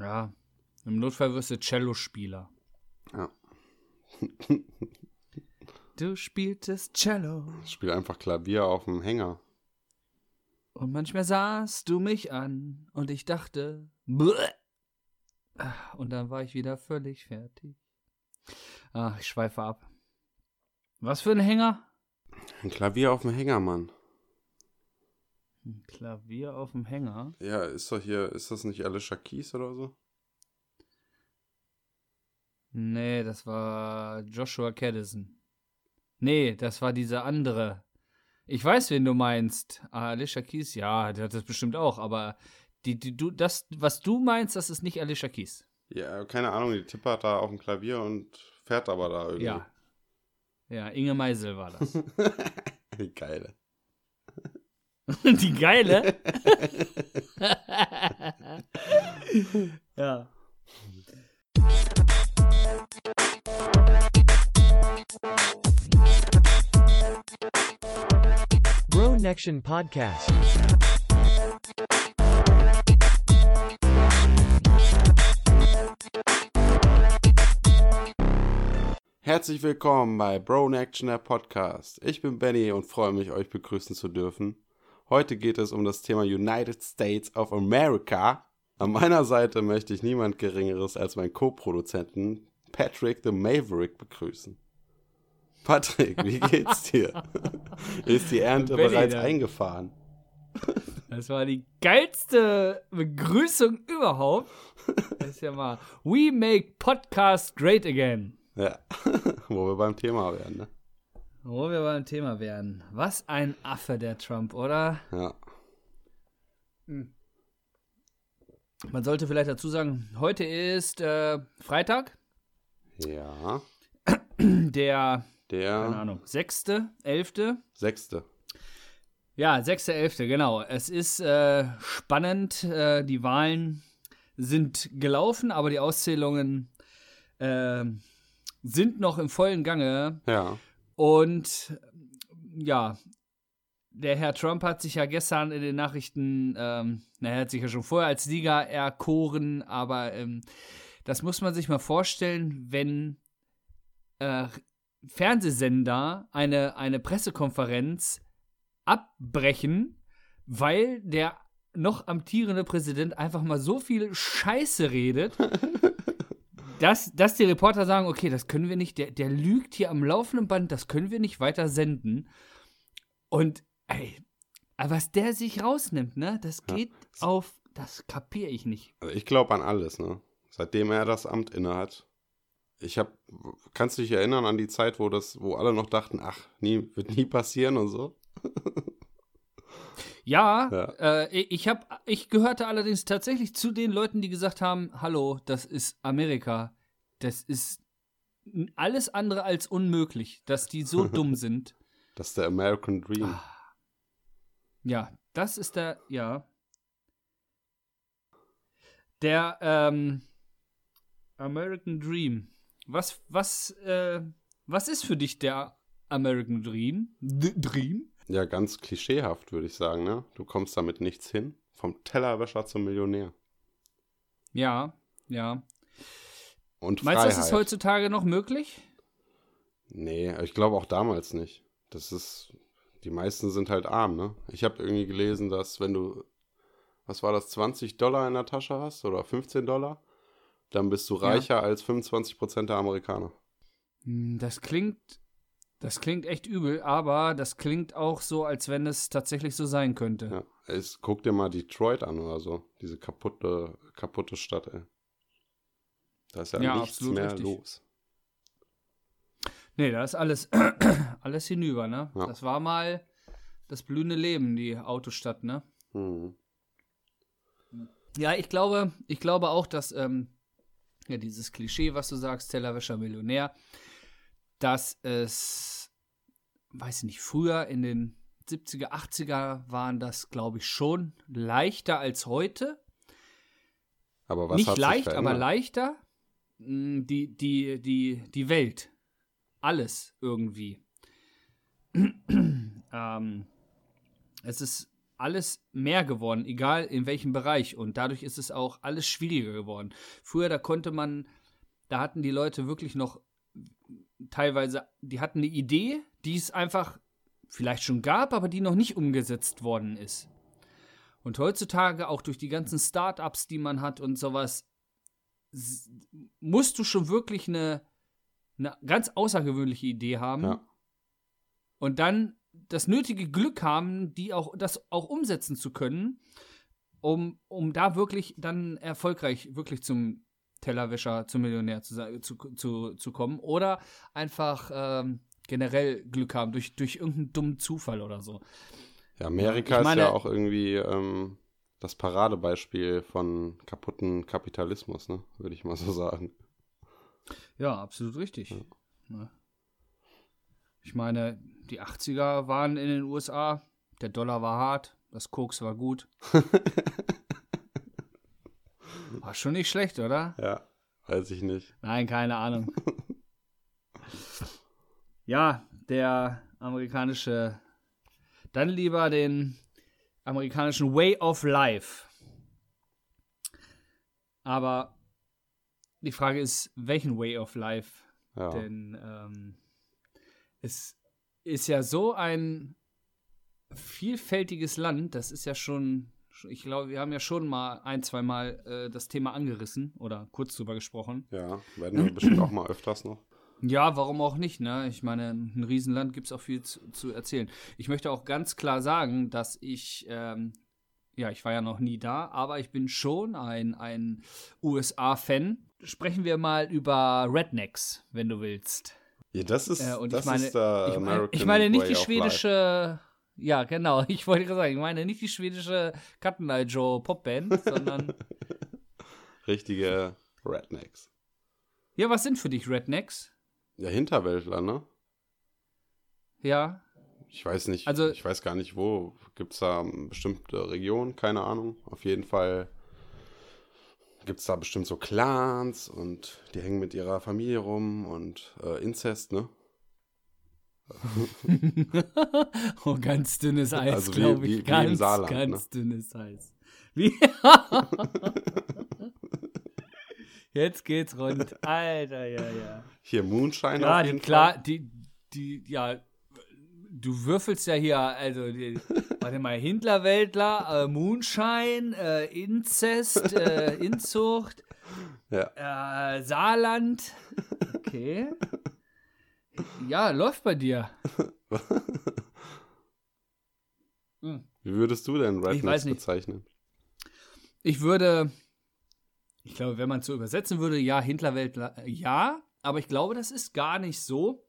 Ja, im Notfall wirst du Cello-Spieler. Ja. Du spieltest Cello. Ich spiele einfach Klavier auf dem Hänger. Und manchmal sahst du mich an und ich dachte, Bleh. und dann war ich wieder völlig fertig. Ach, ich schweife ab. Was für ein Hänger? Ein Klavier auf dem Hänger, Mann. Ein Klavier auf dem Hänger? Ja, ist doch hier, ist das nicht Alicia Keys oder so? Nee, das war Joshua Caddison. Nee, das war dieser andere. Ich weiß, wen du meinst. Ah, Alicia Keys, ja, der hat das bestimmt auch, aber die, die, du, das, was du meinst, das ist nicht Alicia Keys. Ja, keine Ahnung, die tippert da auf dem Klavier und fährt aber da irgendwie. Ja. Ja, Inge Meisel war das. Die geile. die geile? ja. Bro Nection Podcast. Herzlich willkommen bei Bro Action der Podcast. Ich bin Benny und freue mich, euch begrüßen zu dürfen. Heute geht es um das Thema United States of America. An meiner Seite möchte ich niemand Geringeres als meinen Co-Produzenten Patrick the Maverick begrüßen. Patrick, wie geht's dir? Ist die Ernte bereits eingefahren? Das war die geilste Begrüßung überhaupt. Das ist ja mal We make podcast great again. Ja, wo wir beim Thema werden, ne? Wo wir beim Thema werden. Was ein Affe der Trump, oder? Ja. Man sollte vielleicht dazu sagen, heute ist äh, Freitag, Ja. der, keine Der Ahnung, 6., 11., sechste. Ja, 6.11., genau. Es ist äh, spannend. Äh, die Wahlen sind gelaufen, aber die Auszählungen äh, sind noch im vollen Gange. Ja. Und ja, der Herr Trump hat sich ja gestern in den Nachrichten, ähm, na, er hat sich ja schon vorher als Sieger erkoren, aber ähm, das muss man sich mal vorstellen, wenn äh, Fernsehsender eine, eine Pressekonferenz abbrechen, weil der noch amtierende Präsident einfach mal so viel Scheiße redet, dass, dass die Reporter sagen, okay, das können wir nicht, der, der lügt hier am laufenden Band, das können wir nicht weiter senden. Und ey, was der sich rausnimmt, ne, das Ja. geht auf, das kapiere ich nicht. Also ich glaube an alles, ne? Seitdem er das Amt innehat. Ich habe, kannst du dich erinnern an die Zeit, wo das, wo alle noch dachten, ach, nie, wird nie passieren und so? Ja, Ja. Äh, ich habe, ich gehörte allerdings tatsächlich zu den Leuten, die gesagt haben, hallo, das ist Amerika, das ist alles andere als unmöglich, dass die so dumm sind. Das ist der American Dream. Ah. Ja, das ist der, ja. Der ähm, American Dream. Was, was, äh, was ist für dich der American Dream? D Dream? Ja, ganz klischeehaft, würde ich sagen, ne? Du kommst damit nichts hin. Vom Tellerwäscher zum Millionär. Ja, ja. Und Meinst du, das ist heutzutage noch möglich? Nee, ich glaube auch damals nicht. Das ist, die meisten sind halt arm, ne? Ich habe irgendwie gelesen, dass wenn du, was war das, 20 Dollar in der Tasche hast oder 15 Dollar, dann bist du Ja. reicher als 25 Prozent der Amerikaner. Hm, Das klingt, das klingt echt übel, aber das klingt auch so, als wenn es tatsächlich so sein könnte. Ja, es, guck dir mal Detroit an oder so. Diese kaputte, kaputte Stadt, ey. Da ist ja, Ja, nichts mehr richtig. los. Nee, da ist alles, alles hinüber, ne? Ja. Das war mal das blühende Leben, die Autostadt, ne? Hm. Ja, ich glaube, ich glaube auch, dass ähm, ja, dieses Klischee, was du sagst, Tellerwäscher Millionär, dass es, weiß ich nicht, früher in den 70er, 80er waren das, glaube ich, schon leichter als heute. Aber was nicht hat sich leicht, aber leichter. Mm, Die, die, die, die Welt. Alles irgendwie. ähm, es ist alles mehr geworden, egal in welchem Bereich. Und dadurch ist es auch alles schwieriger geworden. Früher, da konnte man, da hatten die Leute wirklich noch teilweise, die hatten eine Idee, die es einfach vielleicht schon gab, aber die noch nicht umgesetzt worden ist. Und heutzutage auch durch die ganzen Startups, die man hat und sowas, musst du schon wirklich eine, eine ganz außergewöhnliche Idee haben. Ja. Und dann das nötige Glück haben, die auch, das auch umsetzen zu können, um, um da wirklich dann erfolgreich wirklich zum Tellerwäscher, zum Millionär zu, zu, zu, zu kommen. Oder einfach ähm, generell Glück haben, durch, durch irgendeinen dummen Zufall oder so. Ja, Amerika meine- ist ja auch irgendwie ähm, das Paradebeispiel von kaputten Kapitalismus, ne? Würde ich mal so sagen. Ja, absolut richtig. Ne? Ich meine, die 80er waren in den USA, der Dollar war hart, das Koks war gut. War schon nicht schlecht, oder? Ja, weiß ich nicht. Nein, keine Ahnung. ja, der amerikanische, dann lieber den amerikanischen Way of Life. Aber die Frage ist, welchen Way of Life? Ja. Denn ähm, es ist ja so ein vielfältiges Land, das ist ja schon, ich glaube, wir haben ja schon mal ein, zwei Mal äh, das Thema angerissen oder kurz drüber gesprochen. Ja, werden wir bestimmt auch mal öfters noch. Ja, warum auch nicht, ne? Ich meine, ein Riesenland gibt es auch viel zu, zu erzählen. Ich möchte auch ganz klar sagen, dass ich, ähm, ja, ich war ja noch nie da, aber ich bin schon ein, ein USA-Fan. Sprechen wir mal über Rednecks, wenn du willst. Ja, das ist, Äh, und das ich meine, ist der ich, meine, American ich meine nicht Way die schwedische, ja, genau, ich wollte gerade sagen, ich meine nicht die schwedische Cut Eye Joe Popband, sondern. Richtige Rednecks. ja, was sind für dich Rednecks? Ja, Hinterwäldler, ne? Ja, Ich weiß nicht, Also- ich weiß gar nicht wo. Gibt es da eine bestimmte Region? Keine Ahnung. Auf jeden Fall gibt es da bestimmt so Clans und die hängen mit ihrer Familie rum und äh, Inzest, ne? oh, ganz dünnes Eis, Also wie- glaube wie- ich. wie im ganz, Saarland, ganz ne? dünnes Eis. Wie? Jetzt geht's rund. Alter, ja, ja. Hier Moonshine Ja, auf die, jeden klar, Fall. die, die, ja, du würfelst ja hier, also, die, warte mal, Hindlerweltler, äh, Moonshine, äh, Inzest, äh, Inzucht, Ja. äh, Saarland. Okay. Ja, läuft bei dir. Hm. Wie würdest du denn Rednecks bezeichnen? Ich würde, ich glaube, wenn man es so übersetzen würde, ja, Hindlerweltler, äh, ja, aber ich glaube, das ist gar nicht so.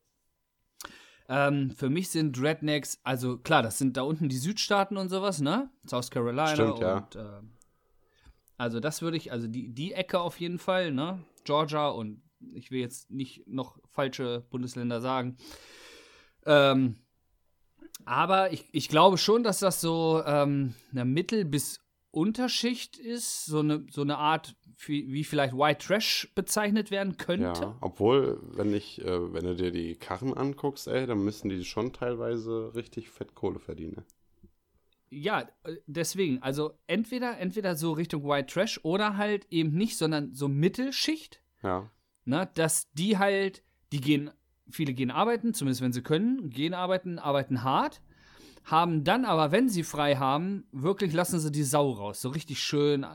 Ähm, für mich sind Rednecks, also klar, das sind da unten die Südstaaten und sowas, ne? South Carolina Stimmt, ja. und ähm, also das würde ich, also die, die Ecke auf jeden Fall, ne? Georgia und ich will jetzt nicht noch falsche Bundesländer sagen. Ähm, aber ich, ich glaube schon, dass das so ähm, eine Mittel- bis Unterschicht ist, so eine, so eine Art, wie, wie vielleicht White Trash bezeichnet werden könnte. Ja, obwohl, wenn ich, äh, wenn du dir die Karren anguckst, ey, dann müssen die schon teilweise richtig Fettkohle verdienen. ne? Ja, äh, deswegen, also entweder, entweder so Richtung White Trash oder halt eben nicht, sondern so Mittelschicht, Ja, ne, dass die halt, die gehen, viele gehen arbeiten, zumindest wenn sie können, gehen arbeiten, arbeiten hart, haben dann aber, wenn sie frei haben, wirklich lassen sie die Sau raus, so richtig schön äh,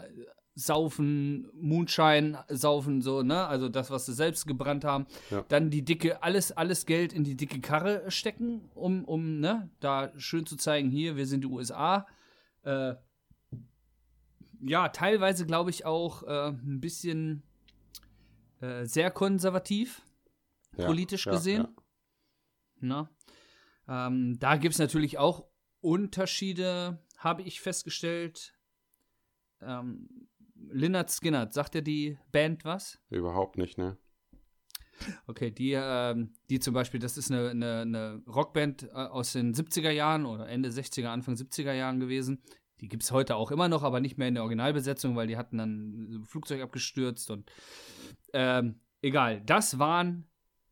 saufen, Moonshine saufen, so, ne, also das, was sie selbst gebrannt haben, Ja. dann die dicke, alles, alles Geld in die dicke Karre stecken, um, um, ne, da schön zu zeigen, hier, wir sind die USA, äh, ja, teilweise glaube ich auch äh, ein bisschen äh, sehr konservativ, ja politisch ja, gesehen. Ja. Na? Ähm, da gibt es natürlich auch Unterschiede, habe ich festgestellt. Ähm, Lynyrd Skynyrd, sagt dir die Band was? Überhaupt nicht, ne? Okay, die, ähm, die zum Beispiel, das ist eine, eine, eine Rockband äh, aus den 70er Jahren oder Ende 60er, Anfang 70er Jahren gewesen. Die gibt es heute auch immer noch, aber nicht mehr in der Originalbesetzung, weil die hatten dann ein Flugzeug abgestürzt und ähm, egal. Das waren,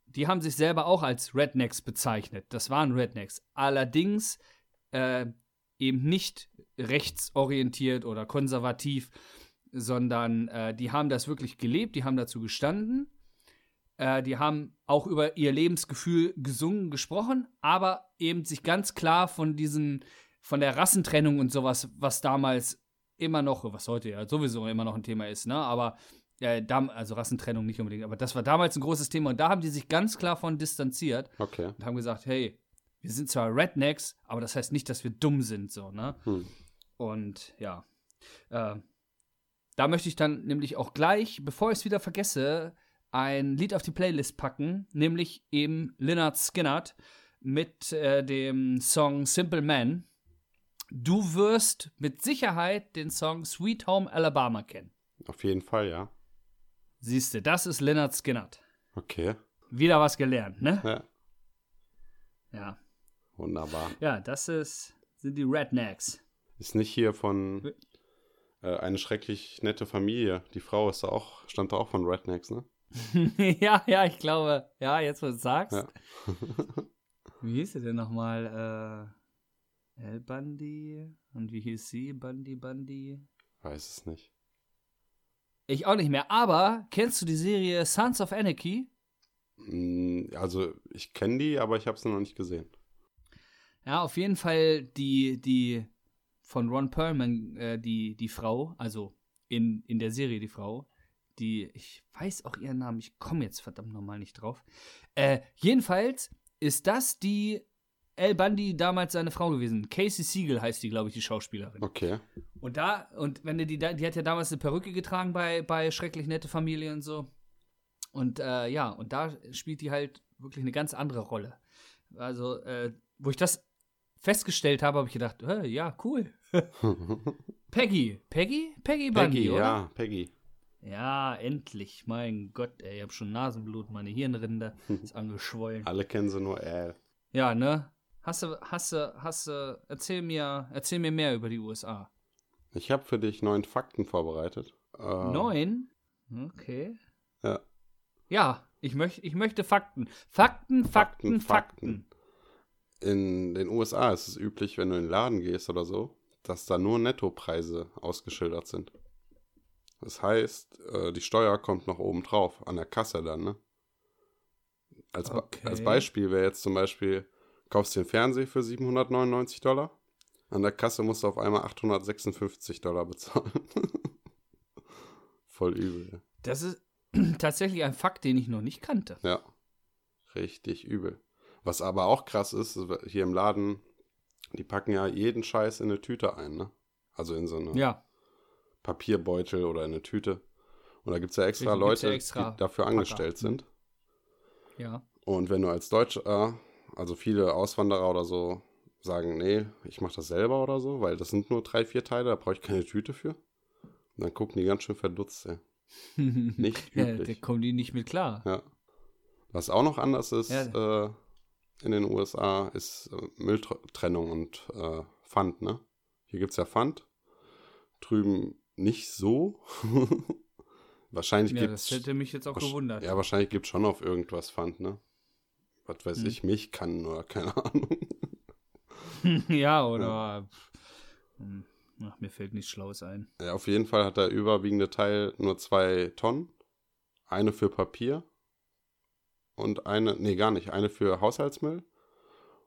die haben sich selber auch als Rednecks bezeichnet. Das waren Rednecks. Allerdings äh, eben nicht rechtsorientiert oder konservativ, sondern äh, die haben das wirklich gelebt, die haben dazu gestanden, äh, die haben auch über ihr Lebensgefühl gesungen, gesprochen, aber eben sich ganz klar von diesen, von der Rassentrennung und sowas, was damals immer noch, was heute ja sowieso immer noch ein Thema ist, ne, aber äh, dam also Rassentrennung nicht unbedingt, aber das war damals ein großes Thema und da haben die sich ganz klar von distanziert Okay. und haben gesagt, hey, wir sind zwar Rednecks, aber das heißt nicht, dass wir dumm sind, so, ne? Hm. Und ja, äh, da möchte ich dann nämlich auch gleich, bevor ich es wieder vergesse, ein Lied auf die Playlist packen, nämlich eben Lynyrd Skynyrd mit äh, dem Song Simple Man. Du wirst mit Sicherheit den Song Sweet Home Alabama kennen. Auf jeden Fall, ja. Siehst du, das ist Lynyrd Skynyrd. Okay. Wieder was gelernt, ne? Ja. Ja. Wunderbar. Ja, das ist, sind die Rednecks. Ist nicht hier von äh, eine schrecklich nette Familie. Die Frau ist da auch, stand da auch von Rednecks, ne? ja, ja, ich glaube, ja, jetzt wo du es sagst. Ja. wie hieß sie denn nochmal? Äh, El Bundy? Und wie hieß sie? Bundy, Bundy? Weiß es nicht. Ich auch nicht mehr, aber kennst du die Serie Sons of Anarchy? Hm, Also, ich kenne die, aber ich habe sie noch nicht gesehen. Ja, auf jeden Fall die, die von Ron Perlman, äh, die, die Frau, also in, in der Serie die Frau, die, ich weiß auch ihren Namen, ich komme jetzt verdammt nochmal nicht drauf. Äh, jedenfalls ist das die El Bundy damals seine Frau gewesen. Casey Siegel heißt die, glaube ich, die Schauspielerin. Okay. Und da, und wenn du die, die hat ja damals eine Perücke getragen bei, bei Schrecklich Nette Familie und so. Und äh, ja, und da spielt die halt wirklich eine ganz andere Rolle. Also, äh, wo ich das festgestellt habe, habe ich gedacht, äh, ja, cool. Peggy. Peggy? Peggy Bundy, Peggy, oder? ja, Peggy. Ja, endlich. Mein Gott, ey, ich habe schon Nasenblut, meine Hirnrinde ist angeschwollen. Alle kennen sie nur Al. Ja, ne? Hast du, hast du, hast du, erzähl mir, erzähl mir mehr über die USA. Ich habe für dich neun Fakten vorbereitet. Äh, Neun? Okay. Ja. Ja, ich, möcht, ich möchte Fakten. Fakten, Fakten, Fakten. In den USA ist es üblich, wenn du in den Laden gehst oder so, dass da nur Nettopreise ausgeschildert sind. Das heißt, äh, die Steuer kommt noch oben drauf, an der Kasse dann, ne? Als, Okay. als Beispiel wäre jetzt zum Beispiel, kaufst dir einen Fernseher für 799 Dollar, an der Kasse musst du auf einmal 856 Dollar bezahlen. Voll übel. Das ist tatsächlich ein Fakt, den ich noch nicht kannte. Ja, richtig übel. Was aber auch krass ist, hier im Laden, die packen ja jeden Scheiß in eine Tüte ein, ne? Also in so eine Ja, Papierbeutel oder in eine Tüte. Und da gibt es ja extra gibt's ja Leute, extra die dafür Packer. angestellt sind. ja. Und wenn du als Deutscher, also viele Auswanderer oder so, sagen, nee, ich mache das selber oder so, weil das sind nur drei, vier Teile, da brauche ich keine Tüte für. Und dann gucken die ganz schön verdutzt, ey. Nicht ja, üblich. da kommen die nicht mit klar. Ja. Was auch noch anders ist Ja. äh, in den USA, ist äh, Mülltrennung und äh, Pfand, ne? Hier gibt es ja Pfand. Drüben nicht so. wahrscheinlich Ja, gibt das hätte mich jetzt auch gewundert. Ja, wahrscheinlich gibt es schon auf irgendwas Pfand, ne? Was weiß Hm. ich, mich kann oder keine Ahnung. ja, oder. Hm, Ach, mir fällt nichts Schlaues ein. Ja, auf jeden Fall hat der überwiegende Teil nur zwei Tonnen. Eine für Papier und eine, nee, gar nicht, eine für Haushaltsmüll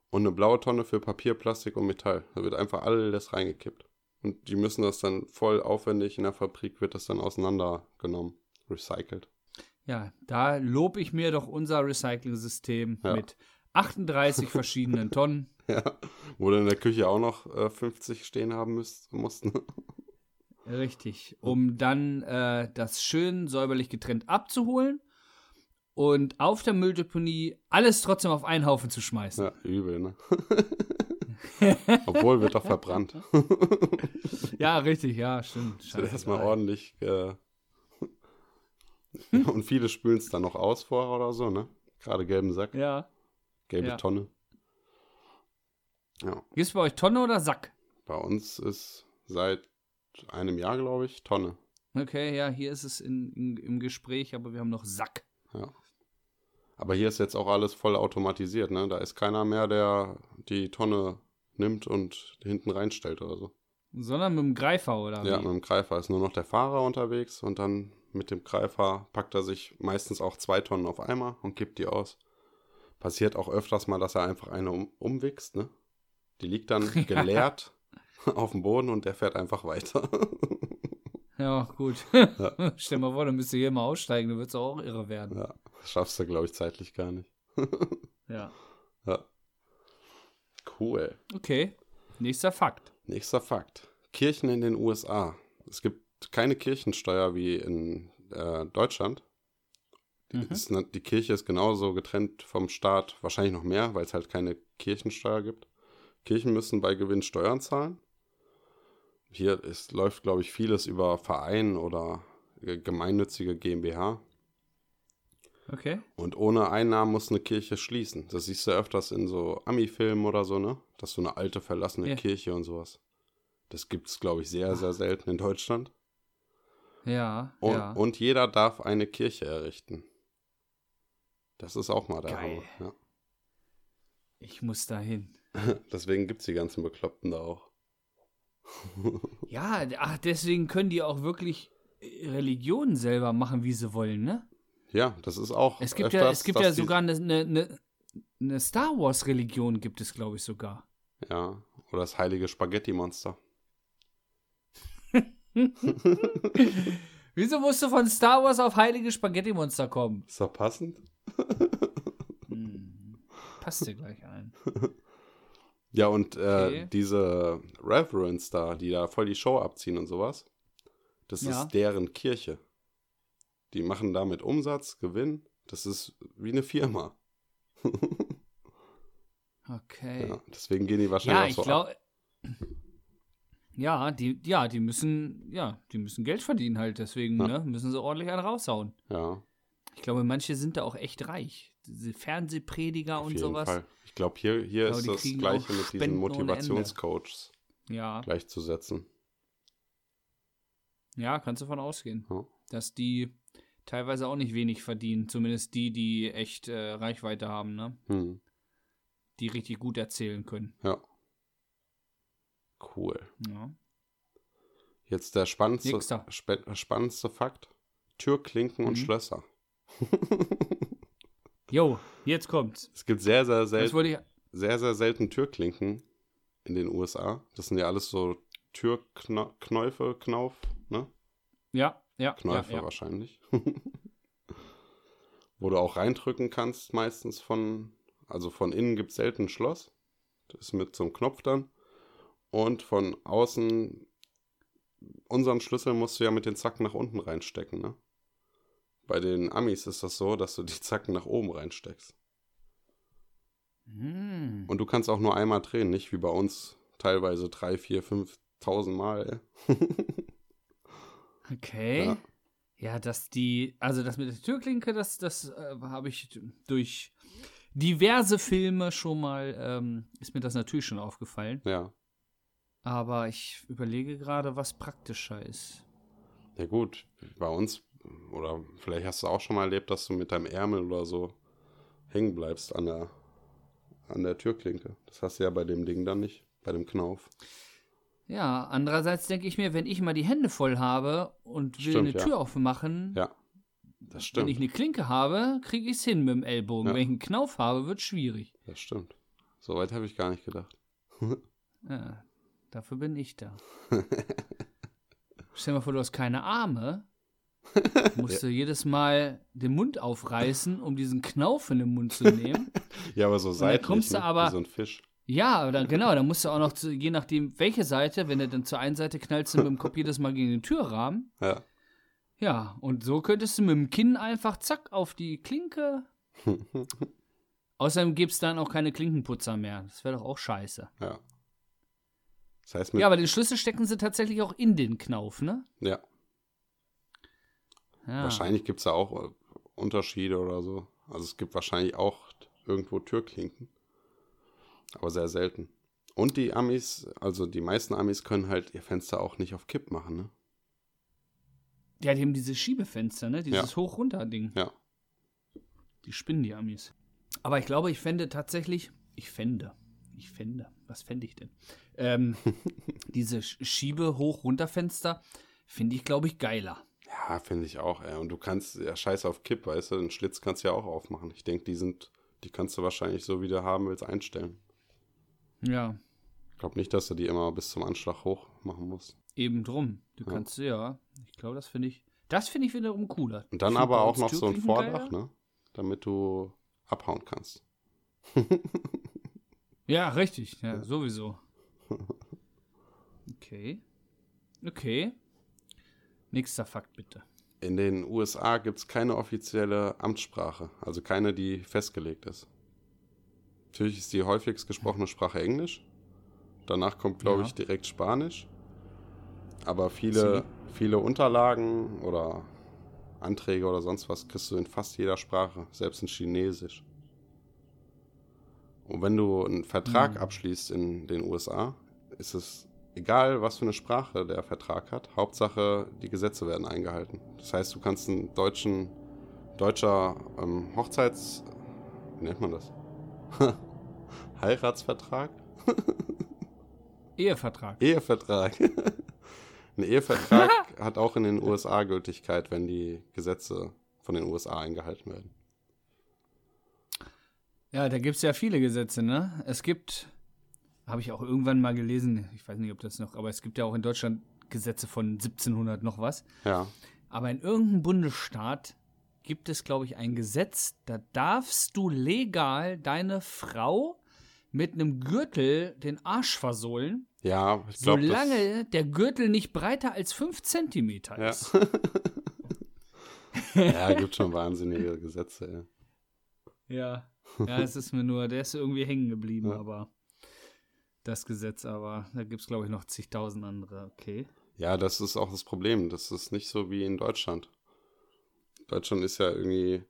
und eine blaue Tonne für Papier, Plastik und Metall. Da wird einfach alles reingekippt. Und die müssen das dann voll aufwendig in der Fabrik, wird das dann auseinandergenommen, recycelt. Ja, da lob ich mir doch unser Recycling-System Ja. mit 38 verschiedenen Tonnen. Ja, wo du in der Küche auch noch äh, 50 stehen haben müsst, mussten. Richtig. Um dann äh, das schön säuberlich getrennt abzuholen und auf der Mülldeponie alles trotzdem auf einen Haufen zu schmeißen. Ja, übel, ne? Obwohl wird doch verbrannt. Ja, richtig, ja, stimmt. Das wird erstmal ordentlich. Äh, und viele spülen es dann noch aus vorher oder so, ne? Gerade gelben Sack, Ja. gelbe ja. Tonne. Ja, Gibt's bei euch Tonne oder Sack? bei uns ist seit einem Jahr, glaube ich, Tonne. Okay, ja, hier ist es in, in, im Gespräch, aber wir haben noch Sack. Ja. Aber hier ist jetzt auch alles voll automatisiert, ne? Da ist keiner mehr, der die Tonne nimmt und hinten reinstellt oder so. Sondern mit dem Greifer, oder? Ja, wie? mit dem Greifer ist nur noch der Fahrer unterwegs und dann mit dem Greifer packt er sich meistens auch zwei Tonnen auf Eimer und kippt die aus. Passiert auch öfters mal, dass er einfach eine um, umwichst, ne? Die liegt dann Ja. geleert auf dem Boden und der fährt einfach weiter. Ja, gut. Stell mal vor, dann müsst ihr hier mal aussteigen, dann wird es auch irre werden. ja, das schaffst du, glaube ich, zeitlich gar nicht. Ja. Ja. Cool. Okay. Nächster Fakt. Nächster Fakt. Kirchen in den USA. Es gibt keine Kirchensteuer wie in äh, Deutschland. Die, Mhm. ist, ne- die Kirche ist genauso getrennt vom Staat, wahrscheinlich noch mehr, weil es halt keine Kirchensteuer gibt. Kirchen müssen bei Gewinn Steuern zahlen. Hier ist, läuft, glaube ich, vieles über Verein oder gemeinnützige GmbH. Okay. Und ohne Einnahmen muss eine Kirche schließen. Das siehst du öfters in so Ami-Filmen oder so, ne? Dass so eine alte, verlassene Ja. Kirche und sowas. Das gibt es, glaube ich, sehr, sehr selten in Deutschland. Ja, Und, ja. und jeder darf eine Kirche errichten. Das ist auch mal der Geil. Hammer. ich muss da hin. Ja. Deswegen gibt es die ganzen Bekloppten da auch. Ja, ach, deswegen können die auch wirklich äh, Religionen selber machen, wie sie wollen, ne? Ja, das ist auch. Es gibt öfters, ja, es gibt ja sogar eine, eine, eine, Star Wars Religion gibt es, glaube ich, sogar. Ja, oder das heilige Spaghetti-Monster. Wieso musst du von Star Wars auf heilige Spaghetti-Monster kommen? Ist doch passend. Hm, passt dir gleich ein. Ja, und äh, Okay. diese Reverends da, die da voll die Show abziehen und sowas, das Ja. ist deren Kirche. Die machen damit Umsatz, Gewinn. Das ist wie eine Firma. Okay. Ja, deswegen gehen die Ja, wahrscheinlich ich auch so ab. Glaube. Ja, die, ja, die müssen, ja, die müssen Geld verdienen halt, deswegen, Ja. ne, müssen sie ordentlich einen raushauen. Ja, Ich glaube, manche sind da auch echt reich. Diese Fernsehprediger auf und jeden sowas. Fall. Ich glaube, hier, hier Aber ist das Gleiche mit diesen Spenden. Motivationscoaches Ja, gleichzusetzen. ja, kannst du davon ausgehen, Ja. dass die teilweise auch nicht wenig verdienen. Zumindest die, die echt äh, Reichweite haben, ne? Hm. Die richtig gut erzählen können. Ja. Cool. Ja. Jetzt der spannendste, spannendste Fakt. Türklinken und Mhm. Schlösser. Jo, jetzt kommt's. Es gibt sehr, sehr selten, ich. sehr, sehr selten Türklinken in den USA. Das sind ja alles so Türknäufe, Knauf, ne? Ja, ja, Knäufe ja, ja. wahrscheinlich. Wo du auch reindrücken kannst, meistens von, also von innen gibt es selten ein Schloss. Das ist mit so einem Knopf dann. Und von außen, unseren Schlüssel musst du ja mit den Zacken nach unten reinstecken, ne? Bei den Amis ist das so, dass du die Zacken nach oben reinsteckst. Hm. Und du kannst auch nur einmal drehen, nicht wie bei uns teilweise drei, vier, fünftausend Mal. ey. Okay. Ja. Ja. dass die, also das mit der Türklinke, das, das äh, habe ich durch diverse Filme schon mal, ähm, ist mir das natürlich schon aufgefallen. Ja. Aber ich überlege gerade, was praktischer ist. Ja gut, bei uns, oder vielleicht hast du auch schon mal erlebt, dass du mit deinem Ärmel oder so hängen bleibst an der, an der Türklinke. Das hast du ja bei dem Ding dann nicht, bei dem Knauf. Ja, andererseits denke ich mir, wenn ich mal die Hände voll habe und will Stimmt, eine ja. Tür aufmachen, Ja, das wenn stimmt. ich eine Klinke habe, kriege ich es hin mit dem Ellbogen. Ja. Wenn ich einen Knauf habe, wird schwierig. Das stimmt. Soweit habe ich gar nicht gedacht. Ja, dafür bin ich da. Stell dir mal vor, du hast keine Arme. Musst du jedes Mal den Mund aufreißen, um diesen Knauf in den Mund zu nehmen. Ja, aber so dann seitlich, kommst du ne? aber- wie so ein Fisch. Ja, aber dann, genau, dann musst du auch noch, zu, je nachdem, welche Seite, wenn du dann zur einen Seite knallst du mit dem Kopf jedes Mal gegen den Türrahmen. Ja. Ja, und so könntest du mit dem Kinn einfach zack auf die Klinke. Außerdem gibt es dann auch keine Klinkenputzer mehr. Das wäre doch auch scheiße. ja. Das heißt Ja, aber den Schlüssel stecken sie tatsächlich auch in den Knauf, ne? ja. Ja. wahrscheinlich gibt es da auch äh, Unterschiede oder so. Also es gibt wahrscheinlich auch irgendwo Türklinken. Aber sehr selten. Und die Amis, also die meisten Amis können halt ihr Fenster auch nicht auf Kipp machen, ne? Ja, die haben diese Schiebefenster, ne? Dieses Ja. Hoch-Runter-Ding. Ja. Die spinnen die Amis. Aber ich glaube, ich fände tatsächlich, ich fände, ich fände, was fände ich denn? Ähm, diese Sch- Schiebe-Hoch-Runter-Fenster finde ich, glaube ich, geiler. Ja, finde ich auch, ey. Und du kannst, ja, scheiß auf Kipp, weißt du, den Schlitz kannst du ja auch aufmachen. Ich denke, die sind, die kannst du wahrscheinlich so, wie du haben willst, einstellen. Ja, Ich glaube nicht, dass du die immer bis zum Anschlag hoch machen musst. eben drum. Du Ja. kannst, ja, ich glaube, das finde ich, das finde ich wiederum cooler. Und dann Ich aber auch noch so ein Vordach, ne? Damit du abhauen kannst. Ja, richtig, ja, sowieso. Okay. Okay. Nächster Fakt bitte. In den USA gibt es keine offizielle Amtssprache, also keine, die festgelegt ist. Natürlich ist die häufigst gesprochene Sprache Englisch. Danach kommt, glaube Ja. ich, direkt Spanisch. Aber viele, viele Unterlagen oder Anträge oder sonst was kriegst du in fast jeder Sprache, selbst in Chinesisch. Und wenn du einen Vertrag Mhm. abschließt in den USA, ist es egal, was für eine Sprache der Vertrag hat. Hauptsache, die Gesetze werden eingehalten. Das heißt, du kannst einen deutschen, deutscher ähm, Hochzeits... Wie nennt man das? Heiratsvertrag? Ehevertrag. Ehevertrag. Ein Ehevertrag hat auch in den USA Gültigkeit, wenn die Gesetze von den USA eingehalten werden. Ja, da gibt es ja viele Gesetze, ne? Es gibt, habe ich auch irgendwann mal gelesen, ich weiß nicht, ob das noch, aber es gibt ja auch in Deutschland Gesetze von 1700 noch was. Ja, Aber in irgendeinem Bundesstaat gibt es, glaube ich, ein Gesetz, da darfst du legal deine Frau mit einem Gürtel den Arsch versohlen, ja, ich glaube, solange der Gürtel nicht breiter als 5 Zentimeter Ja. ist. ja, gibt schon wahnsinnige Gesetze. Ja. Ja, ja, es ist mir nur, der ist irgendwie hängen geblieben, Ja. aber das Gesetz, aber da gibt es, glaube ich, noch zigtausend andere. Okay. Ja, das ist auch das Problem. Das ist nicht so wie in Deutschland. Deutschland ist ja irgendwie,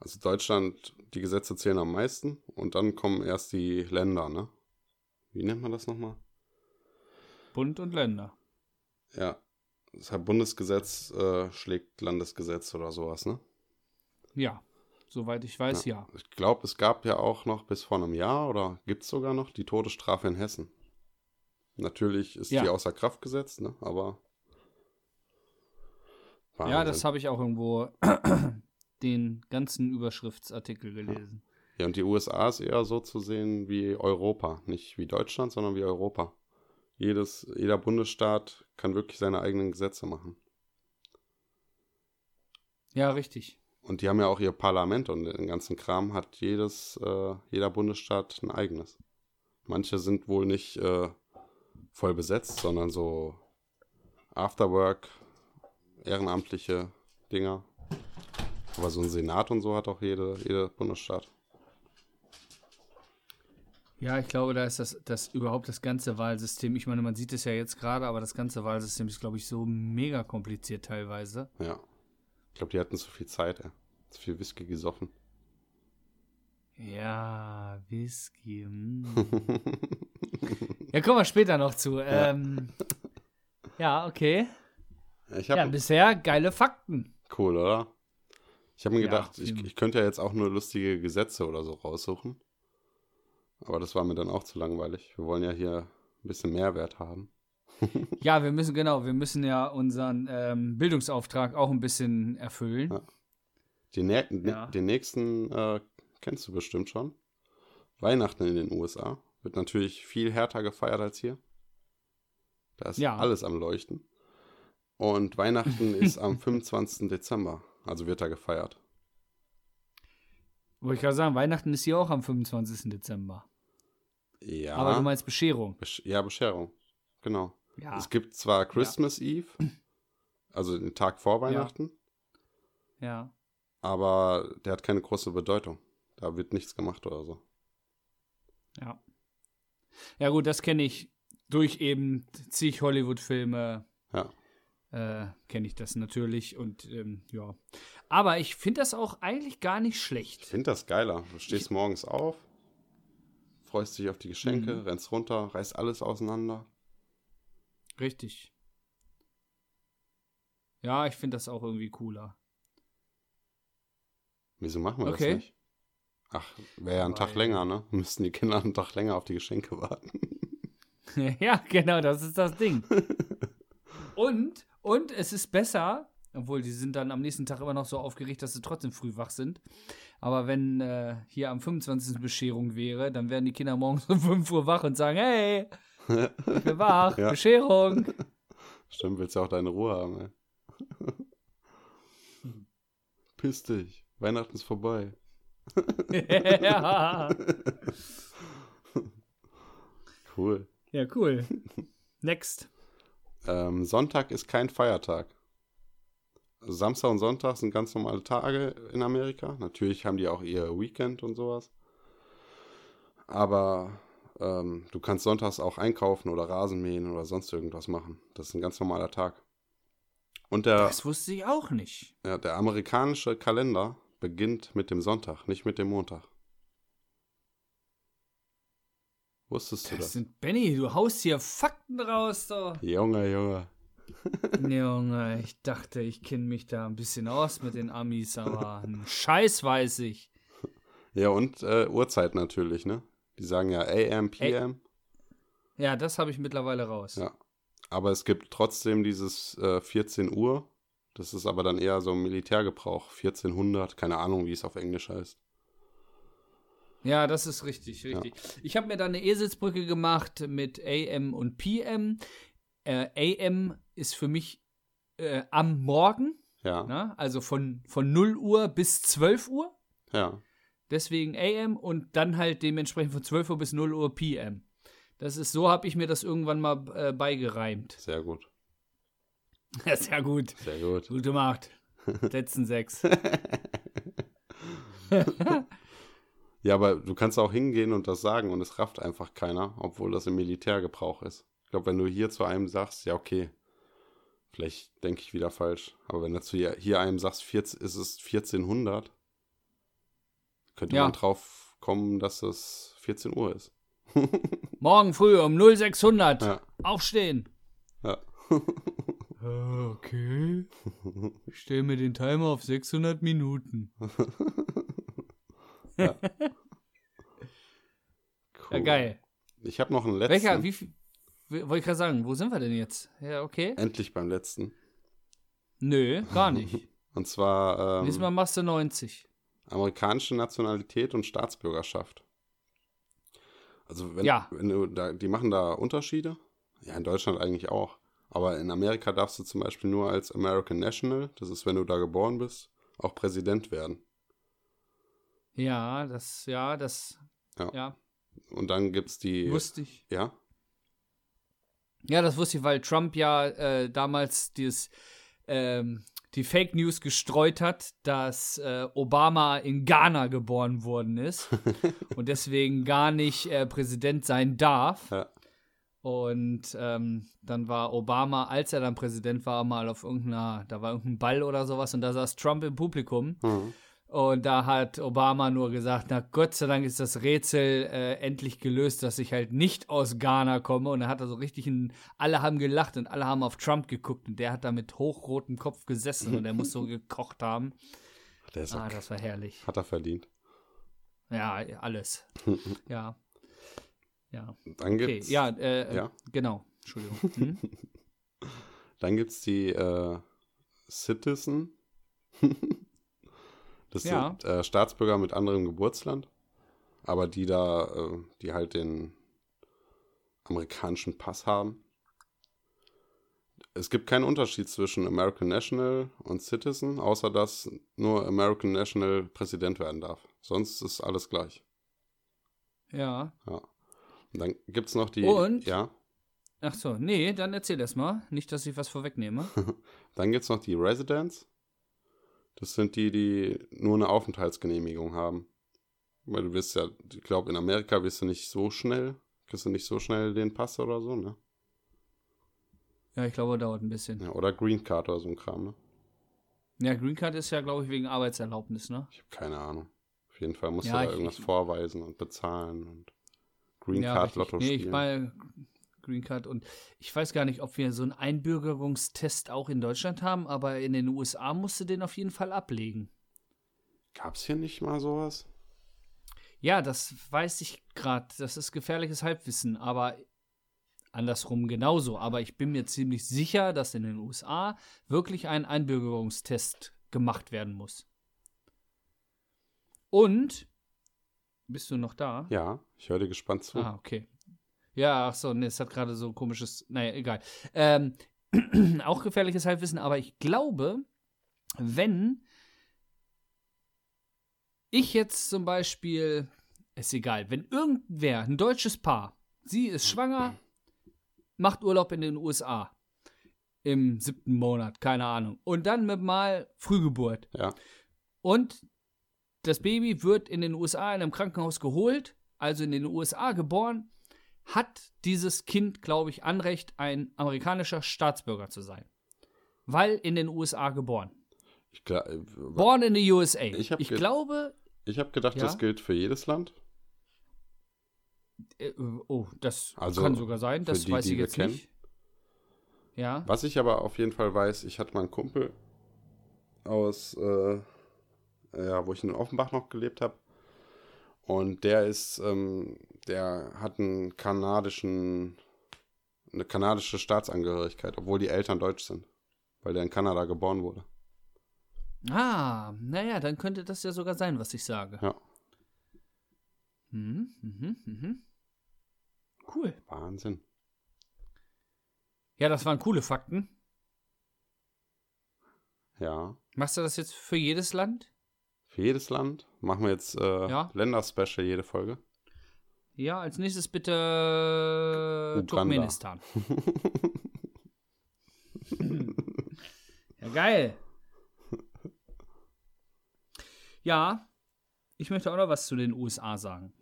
also Deutschland, die Gesetze zählen am meisten und dann kommen erst die Länder, ne? Wie nennt man das nochmal? Bund und Länder. Ja, das heißt, Bundesgesetz äh, schlägt Landesgesetz oder sowas, ne? Ja, soweit ich weiß, ja. Ich glaube, es gab ja auch noch bis vor einem Jahr oder gibt es sogar noch die Todesstrafe in Hessen. Natürlich ist Ja. die außer Kraft gesetzt, ne? Aber. Ja, Wahnsinn. das habe ich auch irgendwo den ganzen Überschriftsartikel gelesen. Ja, und die USA ist eher so zu sehen wie Europa. Nicht wie Deutschland, sondern wie Europa. Jedes, jeder Bundesstaat kann wirklich seine eigenen Gesetze machen. Ja, richtig. Und die haben ja auch ihr Parlament und den ganzen Kram hat jedes, äh, jeder Bundesstaat ein eigenes. Manche sind wohl nicht äh, voll besetzt, sondern so Afterwork, ehrenamtliche Dinger. Aber so ein Senat und so hat auch jede, jeder Bundesstaat. Ja, ich glaube, da ist das, das überhaupt das ganze Wahlsystem. Ich meine, man sieht es ja jetzt gerade, aber das ganze Wahlsystem ist, glaube ich, so mega kompliziert teilweise. Ja. Ich glaube, die hatten zu viel Zeit, ey. Zu viel Whisky gesoffen. Ja, Whisky. mm. ja, kommen wir später noch zu. Ähm, ja, okay. ich Ja, habe bisher geile Fakten. cool, oder? Ich habe mir Ja, gedacht, ich, ich könnte ja jetzt auch nur lustige Gesetze oder so raussuchen. Aber das war mir dann auch zu langweilig. Wir wollen ja hier ein bisschen Mehrwert haben. Ja, wir müssen, genau, wir müssen ja unseren ähm, Bildungsauftrag auch ein bisschen erfüllen. Ja. Den, Ja. den nächsten äh, kennst du bestimmt schon. Weihnachten in den USA wird natürlich viel härter gefeiert als hier. Da ist Ja. alles am Leuchten. Und Weihnachten ist am 25. Dezember. Also wird da gefeiert. Wollte ich gerade sagen, Weihnachten ist hier auch am 25. Dezember. Ja. Aber du meinst Bescherung. Besch ja, Bescherung. Genau. Ja. Es gibt zwar Christmas Eve, also den Tag vor Weihnachten, Ja. aber der hat keine große Bedeutung. Da wird nichts gemacht oder so. Ja. Ja, gut, das kenne ich durch eben zig Hollywood-Filme. Ja. Äh, kenne ich das natürlich und ähm, ja. Aber ich finde das auch eigentlich gar nicht Ich schlecht. finde das geiler. Du stehst morgens auf, freust dich auf die Geschenke, Mhm. rennst runter, reißt alles auseinander. Richtig. Ja, ich finde das auch irgendwie cooler. Wieso machen wir Okay. das nicht? Ach, wäre ja ein Tag länger, ne? Müssten die Kinder einen Tag länger auf die Geschenke warten. ja, genau, das ist das Ding. und, und es ist besser, obwohl die sind dann am nächsten Tag immer noch so aufgeregt, dass sie trotzdem früh wach sind. Aber wenn äh, hier am 25. Bescherung wäre, dann wären die Kinder morgens um 5 Uhr wach und sagen, hey, ich bin wach, Ja. Bescherung. Stimmt, willst ja auch deine Ruhe haben, ey. Piss dich. Weihnachten ist vorbei. ja. Cool. ja, cool. Next. Ähm, Sonntag ist kein Feiertag. Also Samstag und Sonntag sind ganz normale Tage in Amerika. Natürlich haben die auch ihr Weekend und sowas. Aber ähm, du kannst sonntags auch einkaufen oder Rasen mähen oder sonst irgendwas machen. Das ist ein ganz normaler Tag. Und der, Das wusste ich auch nicht. ja, der amerikanische Kalender beginnt mit dem Sonntag, nicht mit dem Montag. Wusstest du Das das? sind, Benny, du haust hier Fakten raus, doch. Junge, Junge. Junge, ich dachte, ich kenne mich da ein bisschen aus mit den Amis, aber einen Scheiß weiß ich. Ja, und äh, Uhrzeit natürlich, ne? Die sagen ja AM, PM. Ja, das habe ich mittlerweile raus. Ja. Aber es gibt trotzdem dieses äh, 14 Uhr. Das ist aber dann eher so ein Militärgebrauch. 1400, keine Ahnung, wie es auf Englisch heißt. Ja, das ist richtig, richtig. Ich habe mir da eine Eselsbrücke gemacht mit AM und PM. Äh, AM ist für mich äh, am Morgen, Ja, ne? also von, von 0 Uhr bis 12 Uhr. ja. Deswegen AM und dann halt dementsprechend von 12 Uhr bis 0 Uhr PM. Das ist so, habe ich mir das irgendwann mal äh, beigereimt. Sehr gut. Ja, sehr gut. Sehr gut. Gut gemacht. Letzten sechs. Ja, aber du kannst auch hingehen und das sagen und es rafft einfach keiner, obwohl das im Militärgebrauch ist. Ich glaube, wenn du hier zu einem sagst, ja, okay, vielleicht denke ich wieder falsch, aber wenn du zu hier, hier einem sagst, 14, ist es 1400, könnte Ja. man drauf kommen, dass es 14 Uhr ist. Morgen früh um 0600. Ja. Aufstehen. Ja. Okay. Ich stelle mir den Timer auf 600 Minuten. Ja, Cool. geil. Ich habe noch einen letzten. Welcher, wie viel? Wollte ich gerade sagen, wo sind wir denn jetzt? Ja, okay. Endlich beim letzten. Nö, gar nicht. Und zwar ähm, Diesmal machst du 90. amerikanische Nationalität und Staatsbürgerschaft. Also wenn, Ja. wenn du da, die machen da Unterschiede. Ja, in Deutschland eigentlich auch. Aber in Amerika darfst du zum Beispiel nur als American National, das ist, wenn du da geboren bist, auch Präsident werden. Ja, das, ja, das, Ja. ja, Und dann gibt's die. wusste ich. Ja, Ja, das wusste ich, weil Trump ja äh, damals dieses, ähm, die Fake News gestreut hat, dass äh, Obama in Ghana geboren worden ist und deswegen gar nicht äh, Präsident sein darf. Ja. Und ähm, dann war Obama, als er dann Präsident war, mal auf irgendeiner, da war irgendein Ball oder sowas und da saß Trump im Publikum. Mhm. Und da hat Obama nur gesagt, na Gott sei Dank ist das Rätsel äh, endlich gelöst, dass ich halt nicht aus Ghana komme. Und er hat da so richtig ein, alle haben gelacht und alle haben auf Trump geguckt und der hat da mit hochrotem Kopf gesessen und er muss so gekocht haben. der ist Ah, das war herrlich. hat er verdient. Ja, alles. Ja. Ja. Dann Okay, gibt's, ja, äh, Ja. genau. Entschuldigung. Hm? Dann gibt's die äh, Citizen. Das Ja. sind äh, Staatsbürger mit anderem Geburtsland, aber die da, äh, die halt den amerikanischen Pass haben. Es gibt keinen Unterschied zwischen American National und Citizen, außer dass nur American National Präsident werden darf. Sonst ist alles gleich. Ja. Und dann gibt es noch die. Und? Ja. Ach so, nee, dann erzähl das mal. Nicht, dass ich was vorwegnehme. Dann gibt es noch die Residents. Das sind die, die nur eine Aufenthaltsgenehmigung haben. Weil du wirst ja, ich glaube, in Amerika wirst du nicht so schnell, kriegst du nicht so schnell den Pass oder so, ne? Ja, ich glaube, dauert ein bisschen. Ja, oder Green Card oder so ein Kram, ne? Ja, Green Card ist ja, glaube ich, wegen Arbeitserlaubnis, ne? Ich habe keine Ahnung. Auf jeden Fall musst Ja, du da ich- irgendwas ich- vorweisen und bezahlen und Green ja, Card. Lotto Nee, ich spielen. meine Green Card und ich weiß gar nicht, ob wir so einen Einbürgerungstest auch in Deutschland haben, aber in den USA musst du den auf jeden Fall ablegen. Gab's hier nicht mal sowas? Ja, das weiß ich gerade. Das ist gefährliches Halbwissen, aber andersrum genauso. Aber ich bin mir ziemlich sicher, dass in den USA wirklich ein Einbürgerungstest gemacht werden muss. Und, bist du noch da? Ja, ich höre dir gespannt zu. Ah, okay. Ja, ach so, nee, es hat gerade so komisches, naja, egal. Ähm, auch gefährliches Halbwissen, aber ich glaube, wenn ich jetzt zum Beispiel, ist egal, wenn irgendwer, ein deutsches Paar, sie ist schwanger, macht Urlaub in den USA im siebten Monat, keine Ahnung, und dann mit mal Frühgeburt. Ja. Und das Baby wird in den USA in einem Krankenhaus geholt, also in den USA geboren, hat dieses Kind, glaube ich, Anrecht, ein amerikanischer Staatsbürger zu sein. Weil in den USA geboren. Ich, gla- äh, Born in the USA. Ich ich glaube, ich habe gedacht, Ja? das gilt für jedes Land. äh, oh, das Also, kann sogar sein, das die, weiß ich jetzt nicht. Ja. Was ich aber auf jeden Fall weiß, ich hatte mal einen Kumpel aus, äh, ja, wo ich in Offenbach noch gelebt habe. Und der ist, ähm, der hat einen kanadischen, eine kanadische Staatsangehörigkeit, obwohl die Eltern deutsch sind, weil der in Kanada geboren wurde. Ah, naja, dann könnte das ja sogar sein, was ich sage. Ja. Mhm, mhm, mhm. Cool. Wahnsinn. Ja, das waren coole Fakten. Ja. Machst du das jetzt für jedes Land? Für jedes Land machen wir jetzt äh, Ja. Länderspecial jede Folge. Ja, als nächstes bitte Uganda. Turkmenistan. ja, geil. Ja, ich möchte auch noch was zu den USA sagen.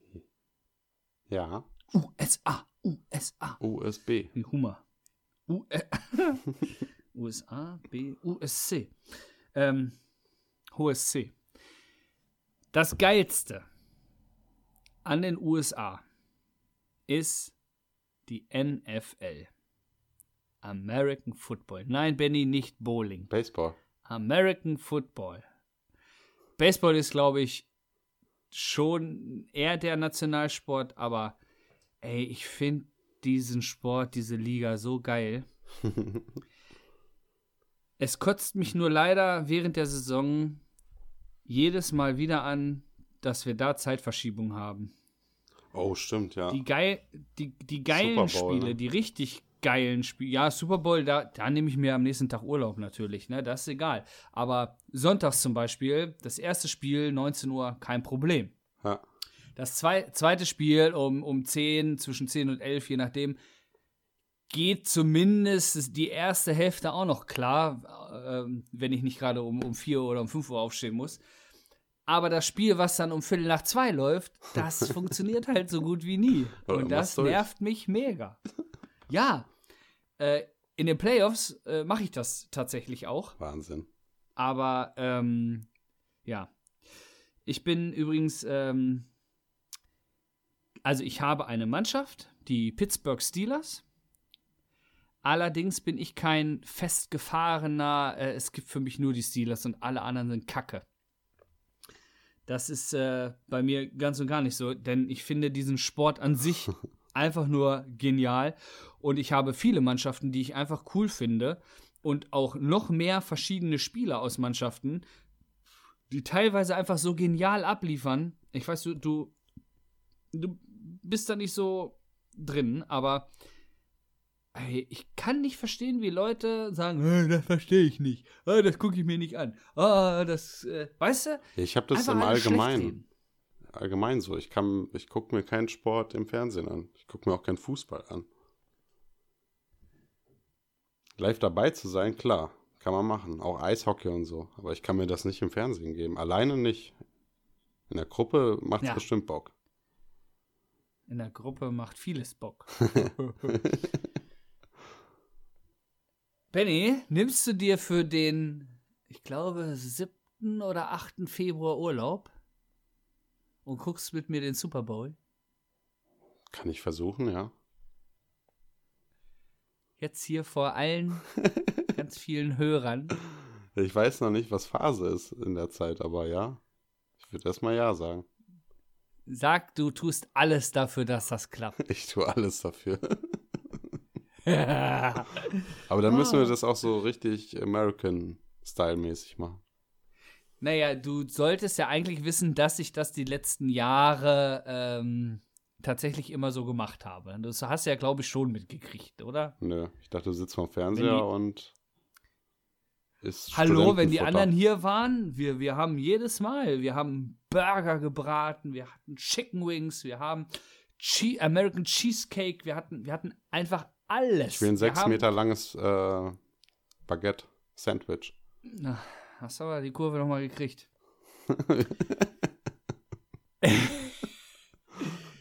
Ja. USA, USA. USB. Wie Hummer. U äh, USA, B, USC. Ähm, hohes C. Das Geilste an den USA ist die NFL. American Football. Nein, Benny, nicht Bowling. Baseball. American Football. Baseball ist, glaube ich, schon eher der Nationalsport, aber ey, ich finde diesen Sport, diese Liga so geil. es kotzt mich nur leider während der Saison jedes Mal wieder an, dass wir da Zeitverschiebung haben. Oh, stimmt, ja. Die, geil, die, die geilen Bowl, Spiele, ne? die richtig geilen Spiele. Ja, Super Bowl, da, da nehme ich mir am nächsten Tag Urlaub natürlich, ne? Das ist egal. Aber sonntags zum Beispiel, das erste Spiel, 19 Uhr, kein Problem. ja. Das zwei, zweite Spiel um, um 10, zwischen 10 und 11, je nachdem, geht zumindest die erste Hälfte auch noch klar, ähm, wenn ich nicht gerade um, um 4 oder um 5 Uhr aufstehen muss. Aber das Spiel, was dann um Viertel nach zwei läuft, das funktioniert halt so gut wie nie. Und das nervt mich mega. Ja, äh, in den Playoffs äh, mache ich das tatsächlich auch. Wahnsinn. Aber ähm, ja. Ich bin übrigens, ähm, also ich habe eine Mannschaft, die Pittsburgh Steelers. Allerdings bin ich kein festgefahrener, äh, es gibt für mich nur die Steelers und alle anderen sind Kacke. Das ist äh, bei mir ganz und gar nicht so, denn ich finde diesen Sport an sich einfach nur genial und ich habe viele Mannschaften, die ich einfach cool finde und auch noch mehr verschiedene Spieler aus Mannschaften, die teilweise einfach so genial abliefern. Ich weiß, du, du, du bist da nicht so drin, aber ey, ich kann nicht verstehen, wie Leute sagen, "Äh, das verstehe ich nicht, Ah, das gucke ich mir nicht an. Ah, das, äh, weißt du? Ich habe das im Allgemeinen. Allgemein so. Ich kann, ich gucke mir keinen Sport im Fernsehen an. Ich gucke mir auch keinen Fußball an. Live dabei zu sein, klar, kann man machen. Auch Eishockey und so. Aber ich kann mir das nicht im Fernsehen geben. Alleine nicht. In der Gruppe macht es Ja. bestimmt Bock. In der Gruppe macht vieles Bock. Benny, nimmst du dir für den, ich glaube, 7. oder 8. Februar Urlaub und guckst mit mir den Super Bowl? Kann ich versuchen, ja. Jetzt hier vor allen ganz vielen Hörern. Ich weiß noch nicht, was Phase ist in der Zeit, aber ja. Ich würde erstmal ja sagen. Sag, du tust alles dafür, dass das klappt. Ich tue alles dafür. Aber dann müssen wir das auch so richtig American-Style-mäßig machen. Naja, du solltest ja eigentlich wissen, dass ich das die letzten Jahre ähm, tatsächlich immer so gemacht habe. Das hast du ja, glaube ich, schon mitgekriegt, oder? Nö, ich dachte, du sitzt vorm Fernseher die- und ist Hallo, wenn die anderen hier waren, wir, wir haben jedes Mal, wir haben Burger gebraten, wir hatten Chicken Wings, wir haben che American Cheesecake, wir hatten, wir hatten einfach alles. Ich will ein sechs Meter langes äh, Baguette-Sandwich. Na, hast aber die Kurve nochmal gekriegt.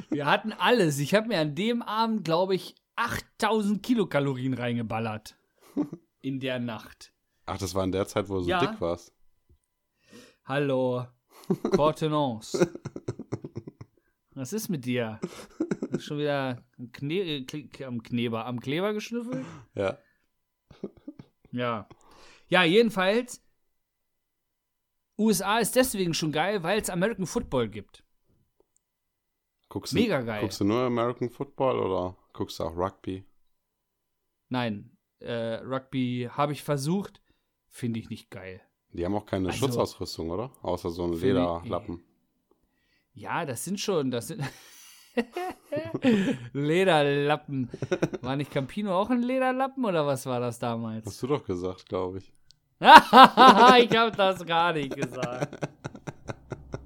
wir hatten alles. Ich habe mir an dem Abend, glaube ich, 8000 Kilokalorien reingeballert. In der Nacht. Ach, das war in der Zeit, wo du so Ja. dick warst. Hallo. Contenance. Was ist mit dir? Schon wieder am, Kne äh, Kle- am Kleber geschnüffelt? Ja. Ja. Ja, jedenfalls. USA ist deswegen schon geil, weil es American Football gibt. Guckst Mega du, geil. Guckst du nur American Football oder guckst du auch Rugby? Nein, äh, Rugby habe ich versucht, finde ich nicht geil. Die haben auch keine Also- Schutzausrüstung, oder? Außer so ein Finde ich- Lederlappen. Ja, das sind schon, das sind Lederlappen. War nicht Campino auch ein Lederlappen oder was war das damals? Hast du doch gesagt, glaube ich. ich habe das gar nicht gesagt.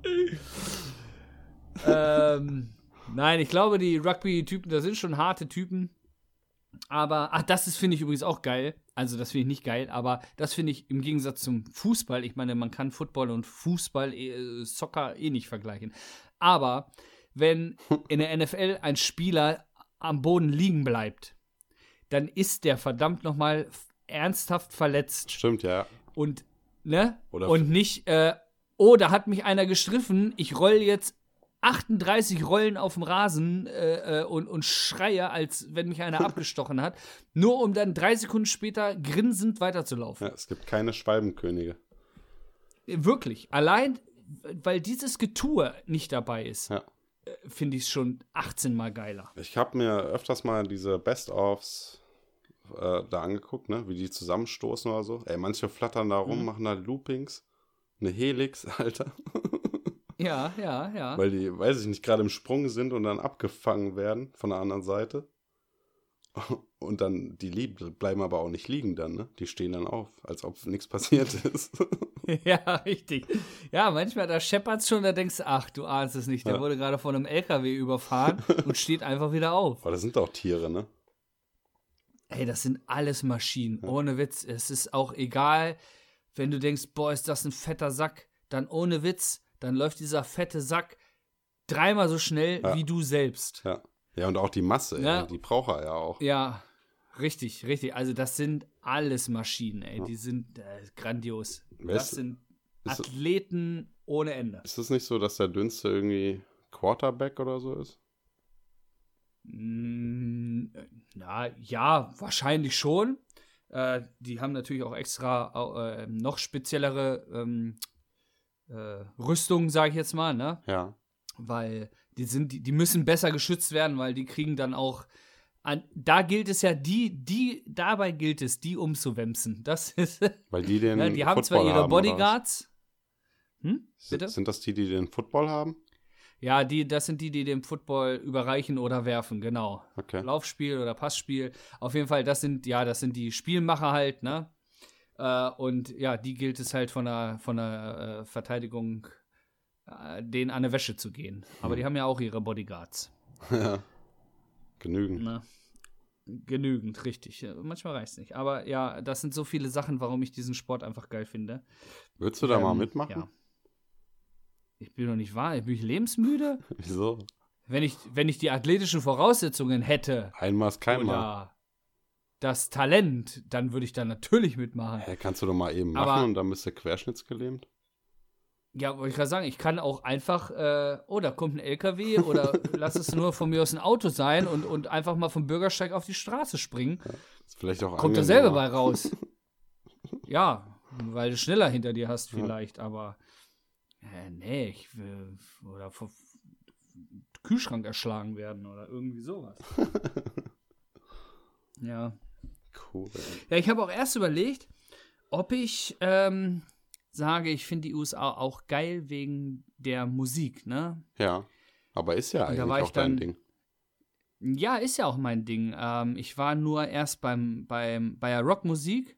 ähm, nein, ich glaube, die Rugby-Typen, das sind schon harte Typen. Aber, ach, das ist, finde ich übrigens auch geil. Also, das finde ich nicht geil, aber das finde ich im Gegensatz zum Fußball. Ich meine, man kann Football und Fußball, äh, Soccer eh nicht vergleichen. Aber, wenn in der NFL ein Spieler am Boden liegen bleibt, dann ist der verdammt nochmal ernsthaft verletzt Stimmt, ja. und ne Oder- und nicht äh, oh da hat mich einer gestriffen ich roll jetzt 38 Rollen auf dem Rasen äh, äh, und, und schreie, als wenn mich einer abgestochen hat, nur um dann drei Sekunden später grinsend weiterzulaufen. ja. Es gibt keine Schwalbenkönige. Wirklich. Allein, weil dieses Getue nicht dabei ist, Ja. Finde ich es schon 18 Mal geiler. Ich habe mir öfters mal diese Best-ofs äh, da angeguckt, ne? wie die zusammenstoßen oder so. Ey, manche flattern da Mhm. rum, machen da Loopings. Eine Helix, Alter. Ja, ja, ja. Weil die, weiß ich nicht, gerade im Sprung sind und dann abgefangen werden von der anderen Seite. Und dann, die lieb, bleiben aber auch nicht liegen dann, ne? Die stehen dann auf, als ob nichts passiert ist. Ja, richtig. Ja, manchmal, da scheppert's schon, da denkst du, ach, du ahnst es nicht. Der Ja. wurde gerade von einem LKW überfahren und steht einfach wieder auf. Aber das sind doch Tiere, ne? Ey, das sind alles Maschinen. Ohne Witz. Es ist auch egal, wenn du denkst, boah, ist das ein fetter Sack. Dann ohne Witz, dann läuft dieser fette Sack dreimal so schnell Ja. wie du selbst. Ja. Ja, und auch die Masse, Ja. die braucht er ja auch. Ja, richtig, richtig. Also, das sind alles Maschinen, ey. Die sind äh, grandios. Das Weißt du, sind Athleten ohne Ende. Ist es nicht so, dass der dünnste irgendwie Quarterback oder so ist? Mm, Na, ja, wahrscheinlich schon. Äh, die haben natürlich auch extra äh, noch speziellere ähm, äh, Rüstungen, sage ich jetzt mal, ne? Ja. Weil die sind, die, die müssen besser geschützt werden, weil die kriegen dann auch. An, da gilt es ja, die, die, dabei gilt es, die umzuwemsen. Das ist. Weil die den ja, die haben Football zwar ihre haben? Bodyguards. Hm? Sind- Bitte? Sind das die, die den Football haben? Ja, die, das sind die, die dem Football überreichen oder werfen, genau. Okay. Laufspiel oder Passspiel. Auf jeden Fall, das sind, ja, das sind die Spielmacher halt, ne? Äh, und ja, die gilt es halt von der, von der äh, Verteidigung, äh, denen an der Wäsche zu gehen. Aber die haben ja auch ihre Bodyguards. ja. Genügend. Ne? Genügend, richtig. Ja, Manchmal reicht es nicht. Aber ja, das sind so viele Sachen, warum ich diesen Sport einfach geil finde. Würdest du da mal Ähm, mitmachen? Ja. Ich bin doch nicht wahr. Bin ich lebensmüde? Wieso? Wenn ich, wenn ich die athletischen Voraussetzungen hätte Einmal ist kein Mal. oder das Talent, dann würde ich da natürlich mitmachen. Hä, kannst du doch mal eben machen Aber- und dann bist du querschnittsgelähmt? Ja, wollte ich gerade sagen, ich kann auch einfach, äh, oh, da kommt ein LKW oder lass es nur von mir aus ein Auto sein und, und einfach mal vom Bürgersteig auf die Straße springen. Ist vielleicht auch Kommt dasselbe bei raus. ja, weil du schneller hinter dir hast vielleicht, aber äh, nee, ich will, oder vor- Kühlschrank erschlagen werden oder irgendwie sowas. ja. Cool. Ja, ich habe auch erst überlegt, ob ich ähm, sage, ich finde die USA auch geil wegen der Musik, ne? Ja. Aber ist ja eigentlich auch dein dann- Ding. Ja, ist ja auch mein Ding. Ähm, ich war nur erst beim, beim, bei der Rockmusik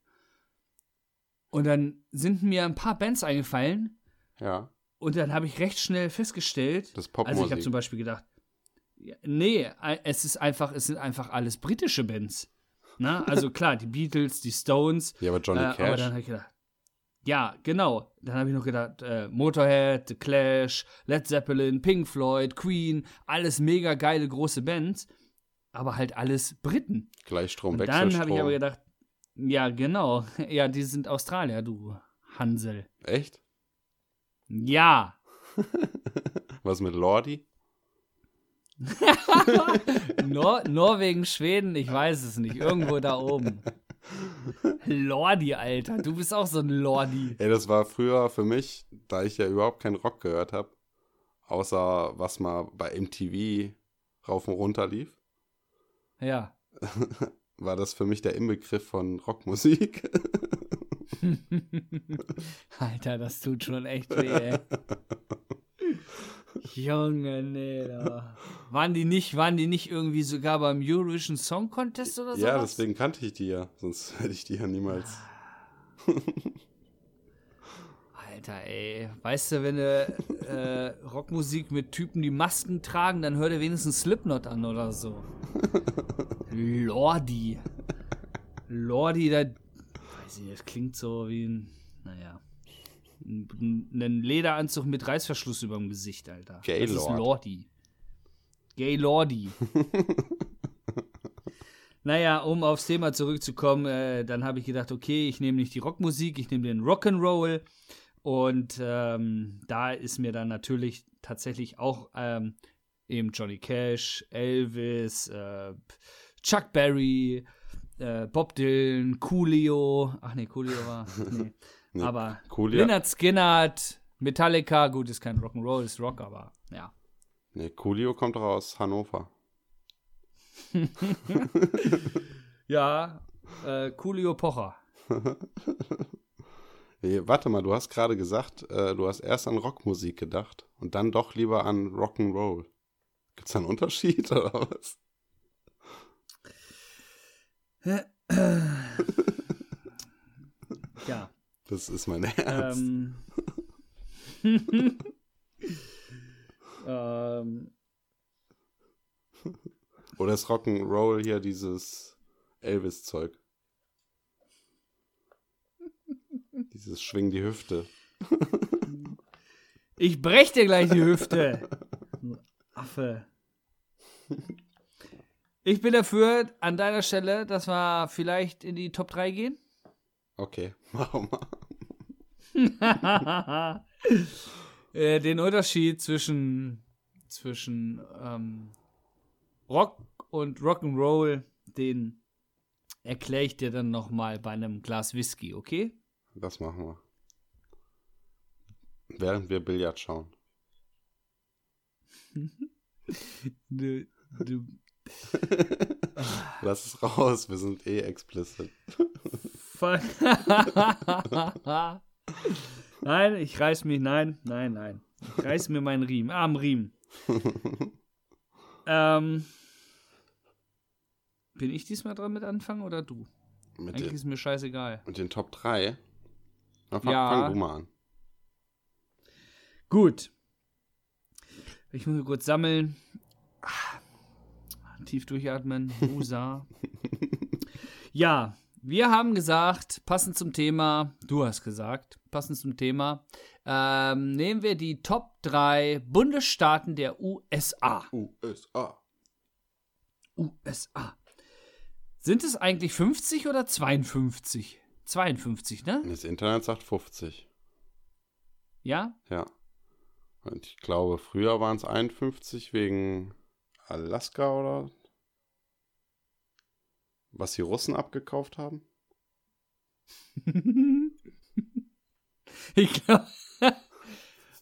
und dann sind mir ein paar Bands eingefallen Ja. und dann habe ich recht schnell festgestellt, Das ist also ich habe Popmusik. zum Beispiel gedacht, nee, es ist einfach, es sind einfach alles britische Bands. Na, also klar, die Beatles, die Stones, ja, aber Johnny äh, aber Cash. dann habe ich gedacht, ja, genau. Dann habe ich noch gedacht, äh, Motorhead, The Clash, Led Zeppelin, Pink Floyd, Queen, alles mega geile große Bands, aber halt alles Briten. Gleichstrom, Und dann habe ich aber gedacht, ja, genau. Ja, die sind Australier, du Hansel. Echt? Ja. Was mit Lordi? Nor Norwegen, Schweden, ich weiß es nicht. Irgendwo da oben. Lordi, Alter. Du bist auch so ein Lordi. Ey, das war früher für mich, da ich ja überhaupt keinen Rock gehört habe, außer was mal bei MTV rauf und runter lief, Ja. war das für mich der Inbegriff von Rockmusik. Alter, das tut schon echt weh, ey. Junge, nee, da. Waren die nicht, waren die nicht irgendwie sogar beim Eurovision Song Contest oder so? ja, deswegen kannte ich die ja, sonst hätte ich die ja niemals. Alter, ey. Weißt du, wenn du äh, Rockmusik mit Typen, die Masken tragen, dann hör dir wenigstens Slipknot an oder so. Lordi. Lordi, da. Weiß ich, das klingt so wie ein. Naja. Ein, ein Lederanzug mit Reißverschluss über dem Gesicht, Alter. Das ist Gaylord. Lordi. Gay Lordi. Naja, um aufs Thema zurückzukommen, äh, dann habe ich gedacht, okay, ich nehme nicht die Rockmusik, ich nehme den Rock'n'Roll. Und ähm, da ist mir dann natürlich tatsächlich auch ähm, eben Johnny Cash, Elvis, äh, Chuck Berry, äh, Bob Dylan, Coolio. Ach nee, Coolio war. Nee. Nee, aber Coolio- Leonard Skinner, Metallica, gut, ist kein Rock'n'Roll, ist Rock, aber ja. Ne, Coolio kommt doch aus Hannover. Ja, äh, Coolio Pocher. Nee, warte mal, du hast gerade gesagt, äh, du hast erst an Rockmusik gedacht und dann doch lieber an Rock'n'Roll. Gibt's da einen Unterschied oder was? Ja. Das ist mein Ernst. Ähm, ähm, Oder ist Rock'n'Roll hier dieses Elvis-Zeug? dieses Schwing die Hüfte. ich brech dir gleich die Hüfte. Affe. Ich bin dafür, an deiner Stelle, dass wir vielleicht in die Top 3 gehen. Okay, machen wir. Äh, Den Unterschied zwischen, zwischen ähm, Rock und Rock'n'Roll, den erkläre ich dir dann nochmal bei einem Glas Whisky, okay? Das machen wir. Während wir Billard schauen. Du, du, Lass es raus, wir sind eh explicit. Fuck. nein, ich reiß mich, nein, nein, nein. Ich reiß mir meinen Riemen, ah, am Riemen. ähm, bin ich diesmal dran mit anfangen oder du? Mit Eigentlich den, ist mir scheißegal. mit den Top 3. Na, fang, Ja. fang du mal an. Gut. Ich muss kurz sammeln. Ah, Tief durchatmen. Usa. ja, wir haben gesagt, passend zum Thema, du hast gesagt, passend zum Thema, ähm, nehmen wir die Top 3 Bundesstaaten der USA. USA. USA. Sind es eigentlich 50 oder 52? 52, ne? Das Internet sagt 50. Ja? Ja. Und ich glaube, früher waren es 51 wegen Alaska oder was die Russen abgekauft haben. ich glaube.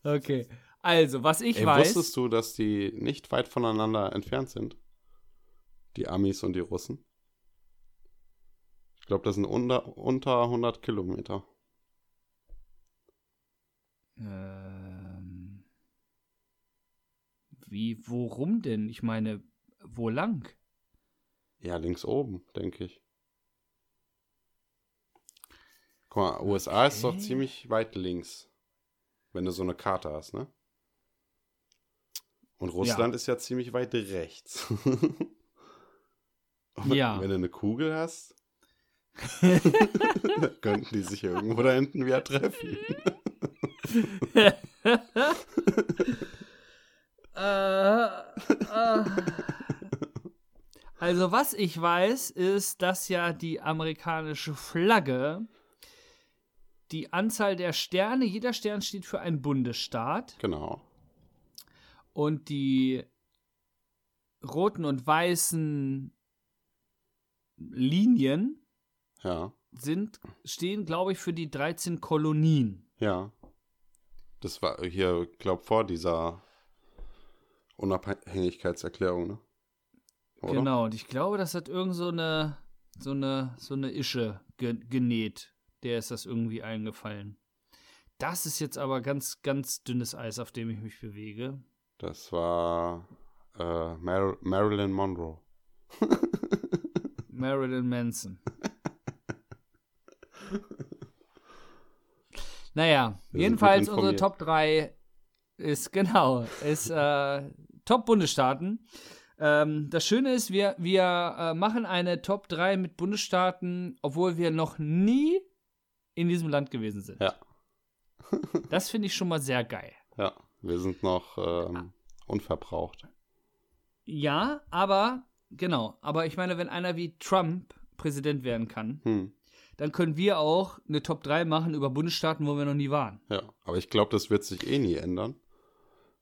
okay. Also, was ich Ey, weiß. wusstest du, dass die nicht weit voneinander entfernt sind? Die Amis und die Russen? Ich glaube, das sind unter, unter 100 Kilometer. Ähm, wie, worum denn? Ich meine, wo lang? Ja, links oben, denke ich. Guck mal, USA ist doch Okay. ziemlich weit links, wenn du so eine Karte hast, ne? Und Russland ist ja ziemlich weit rechts. Und Ja. Wenn du eine Kugel hast, könnten die sich irgendwo da hinten wieder treffen. Äh, äh. Also, was ich weiß, ist, dass ja die amerikanische Flagge die Anzahl der Sterne, jeder Stern steht für einen Bundesstaat Genau. und die roten und weißen Linien Ja, sind, stehen, glaube ich, für die 13 Kolonien. ja. Das war hier, glaub, vor dieser Unabhängigkeitserklärung, ne? Oder? Genau, und ich glaube, das hat irgend so eine, so eine, so eine Ische ge genäht. Der ist das irgendwie eingefallen. Das ist jetzt aber ganz, ganz dünnes Eis, auf dem ich mich bewege. Das war äh, Mar Marilyn Monroe. Marilyn Manson. naja, sind jedenfalls unsere. Top 3 ist, genau, ist äh, Top-Bundesstaaten. Ähm, das Schöne ist, wir, wir äh, machen eine Top 3 mit Bundesstaaten, obwohl wir noch nie in diesem Land gewesen sind. Ja. Das finde ich schon mal sehr geil. Ja, wir sind noch ähm, unverbraucht. Ja, aber, genau, aber ich meine, wenn einer wie Trump Präsident werden kann, Hm, dann können wir auch eine Top 3 machen über Bundesstaaten, wo wir noch nie waren. ja, aber ich glaube, das wird sich eh nie ändern,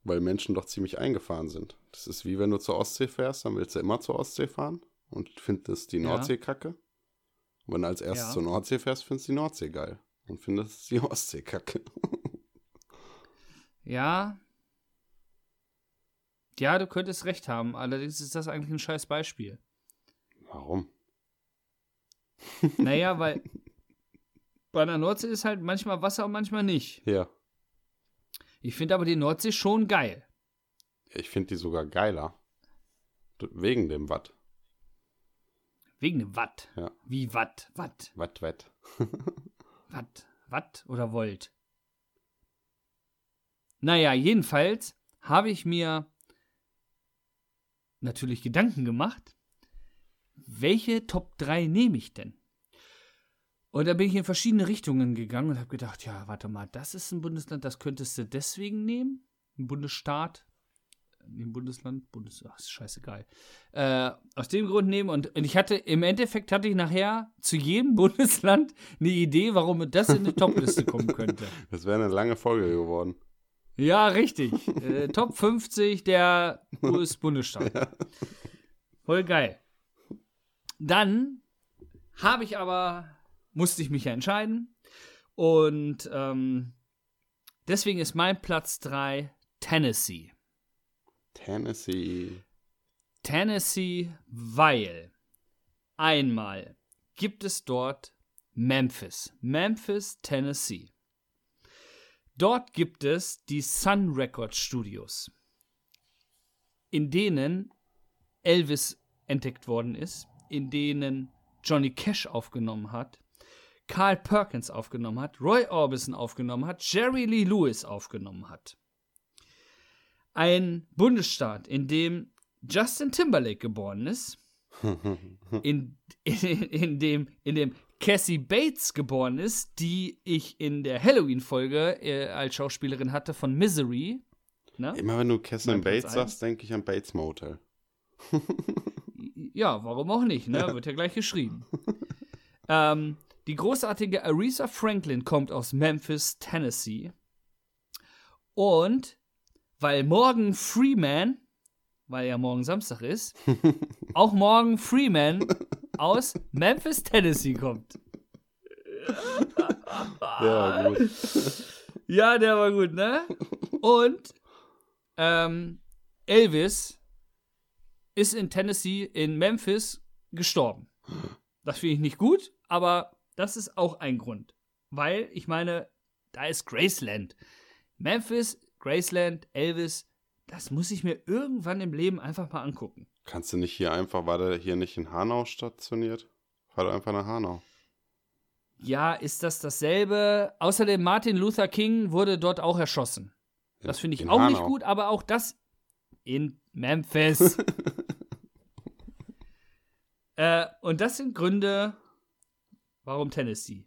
weil Menschen doch ziemlich eingefahren sind. Das ist wie wenn du zur Ostsee fährst, dann willst du immer zur Ostsee fahren und findest die Ja. Nordsee kacke. Und wenn du als erstes Ja. zur Nordsee fährst, findest du die Nordsee geil und findest die Ostsee kacke. Ja. Ja, du könntest recht haben. Allerdings ist das eigentlich ein scheiß Beispiel. Warum? Naja, weil bei der Nordsee ist halt manchmal Wasser und manchmal nicht. Ja, Ich finde aber die Nordsee schon geil. ich finde die sogar geiler. Wegen dem Watt. Wegen dem Watt. Ja. Wie Watt? Watt? Watt, Watt. Watt? Watt oder Volt? Naja, jedenfalls habe ich mir natürlich Gedanken gemacht, welche Top 3 nehme ich denn? Und da bin ich in verschiedene Richtungen gegangen und habe gedacht, ja, warte mal, das ist ein Bundesland, das könntest du deswegen nehmen. Ein Bundesstaat. Ein Bundesland, Bundes, ach, ist scheißegal. Äh, aus dem Grund nehmen und, und ich hatte, im Endeffekt hatte ich nachher zu jedem Bundesland eine Idee, warum das in die Topliste kommen könnte. Das wäre eine lange Folge geworden. Ja, richtig. Äh, Top 50 der US-Bundesstaaten. Voll geil. Dann habe ich aber, musste ich mich ja entscheiden. Und ähm, deswegen ist mein Platz 3 Tennessee. Tennessee. Tennessee, weil einmal gibt es dort Memphis. Memphis, Tennessee. Dort gibt es die Sun Record Studios, in denen Elvis entdeckt worden ist, in denen Johnny Cash aufgenommen hat, Carl Perkins aufgenommen hat, Roy Orbison aufgenommen hat, Jerry Lee Lewis aufgenommen hat. Ein Bundesstaat, in dem Justin Timberlake geboren ist, in, in, in, dem, in dem Cassie Bates geboren ist, die ich in der Halloween-Folge äh, als Schauspielerin hatte von Misery. Ne? Immer wenn du Platz Bates sagst, denke ich an Bates Motel. Ja, warum auch nicht, ne? Wird ja gleich geschrieben. ähm, die großartige Aretha Franklin kommt aus Memphis, Tennessee. Und weil morgen Freeman, weil ja morgen Samstag ist, auch morgen Freeman aus Memphis, Tennessee kommt. Ja, gut. Ja, der war gut, ne? Und ähm, Elvis ist in Tennessee, in Memphis gestorben. Das finde ich nicht gut, aber das ist auch ein Grund. Weil, ich meine, da ist Graceland. Memphis, Graceland, Elvis, das muss ich mir irgendwann im Leben einfach mal angucken. Kannst du nicht hier einfach, war der hier nicht in Hanau stationiert? Fahr doch einfach nach Hanau. Ja, ist das dasselbe? Außerdem Martin Luther King wurde dort auch erschossen. Das finde ich In auch nicht Hanau. gut, aber auch das in Memphis. äh, und das sind Gründe, warum Tennessee.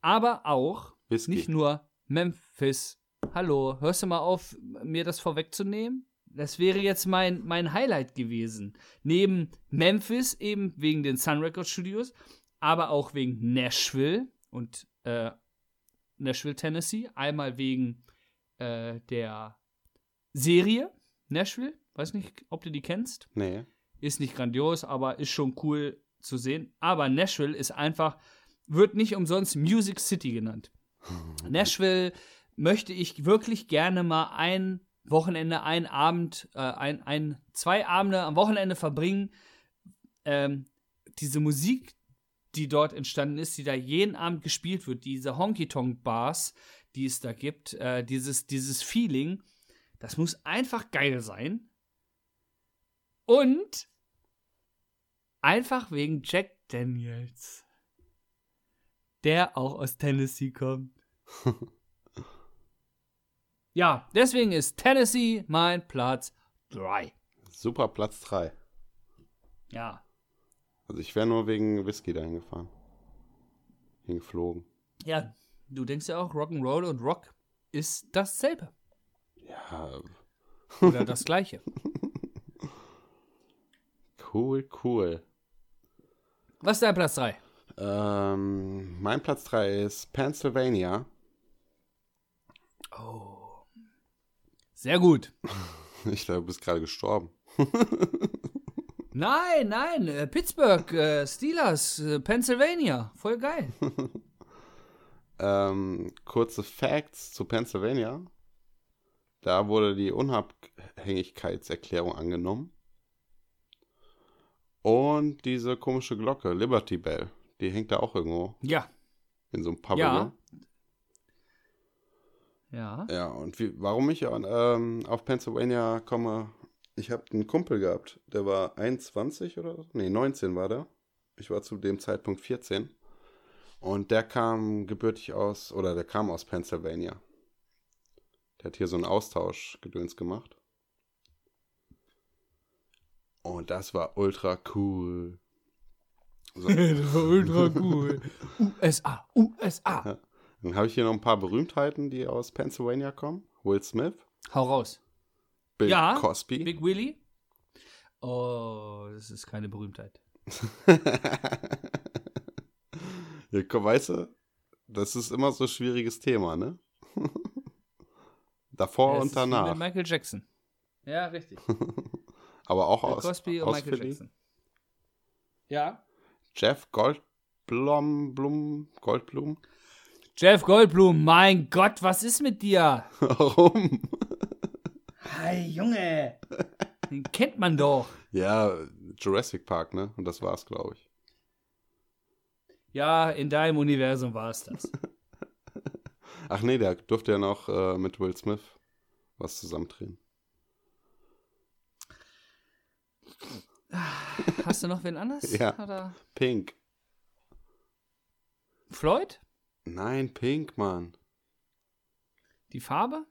Aber auch Whisky. nicht nur Memphis. Hallo, hörst du mal auf, mir das vorwegzunehmen? Das wäre jetzt mein, mein Highlight gewesen. Neben Memphis eben wegen den Sun Records Studios, aber auch wegen Nashville und äh, Nashville, Tennessee. Einmal wegen äh, der Serie Nashville. Weiß nicht, ob du die kennst. Nee. Ist nicht grandios, aber ist schon cool zu sehen. Aber Nashville ist einfach, wird nicht umsonst Music City genannt. Nashville möchte ich wirklich gerne mal ein Wochenende, ein Abend, äh, ein, ein, zwei Abende am Wochenende verbringen. Ähm, diese Musik, die dort entstanden ist, die da jeden Abend gespielt wird, diese Honky-Tonk-Bars, die es da gibt, äh, dieses, dieses Feeling, das muss einfach geil sein. Und einfach wegen Jack Daniels, der auch aus Tennessee kommt. ja, deswegen ist Tennessee mein Platz 3. Super Platz 3. Ja, Also ich wäre nur wegen Whisky dahin gefahren. Hingeflogen. ja, du denkst ja auch, Rock'n'Roll und Rock ist dasselbe Ja, oder das gleiche. cool, cool. Was ist dein Platz 3? Ähm, mein Platz 3 ist Pennsylvania. Oh. Sehr gut. Ich glaube, du bist gerade gestorben. Nein, nein, äh, Pittsburgh, äh, Steelers, äh, Pennsylvania. Voll geil. Ähm, kurze Facts zu Pennsylvania. Da wurde die Unabhängigkeitserklärung angenommen. Und diese komische Glocke, Liberty Bell, die hängt da auch irgendwo Ja, in so einem Pavillon. ja. Ja, und wie, warum ich ähm, auf Pennsylvania komme, ich habe einen Kumpel gehabt, der war 21 oder so, nee, 19 war der. Ich war zu dem Zeitpunkt 14. Und der kam gebürtig aus, oder der kam aus Pennsylvania. Der hat hier so einen Austauschgedöns gemacht. Und das war ultra cool. So, das war ultra cool. USA, USA. dann habe ich hier noch ein paar Berühmtheiten, die aus Pennsylvania kommen. Will Smith, Hau raus. Bill Ja, Cosby. Big Willy? Oh, das ist keine Berühmtheit. Ja, komm, weißt du, das ist immer so ein schwieriges Thema, ne? Davor Das und ist danach. mit Michael Jackson. Ja, richtig. Aber auch Bill aus, Cosby und aus Michael Philly. Jackson. Ja. Jeff Goldblum, Blum, Goldblum. Jeff Goldblum, mein Gott, was ist mit dir? Warum? Hey, Junge. Den kennt man doch. Ja, Jurassic Park, ne? Und das war's, glaube ich. Ja, in deinem Universum war es das. Ach nee, der durfte ja noch äh, mit Will Smith was zusammendrehen. Hast du noch wen anders? Ja. Oder? Pink. Floyd? Nein, Pink, Mann. Die Farbe?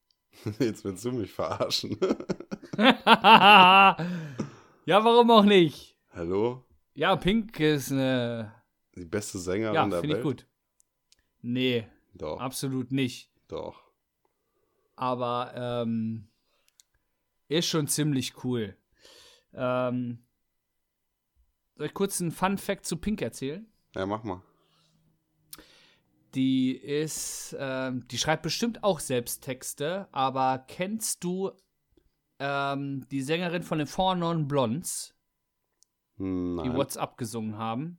Jetzt willst du mich verarschen. ja, warum auch nicht? Hallo? Ja, Pink ist eine. Die beste Sängerin Ja, der finde Welt? ich gut. Nee, Doch, absolut nicht. doch. Aber ähm, ist schon ziemlich cool. Ähm, soll ich kurz einen Fun Fact zu Pink erzählen? Ja, mach mal. Die ist, ähm, die schreibt bestimmt auch selbst Texte, aber kennst du ähm, die Sängerin von den Four Non Blondes, die Nein. WhatsApp gesungen haben?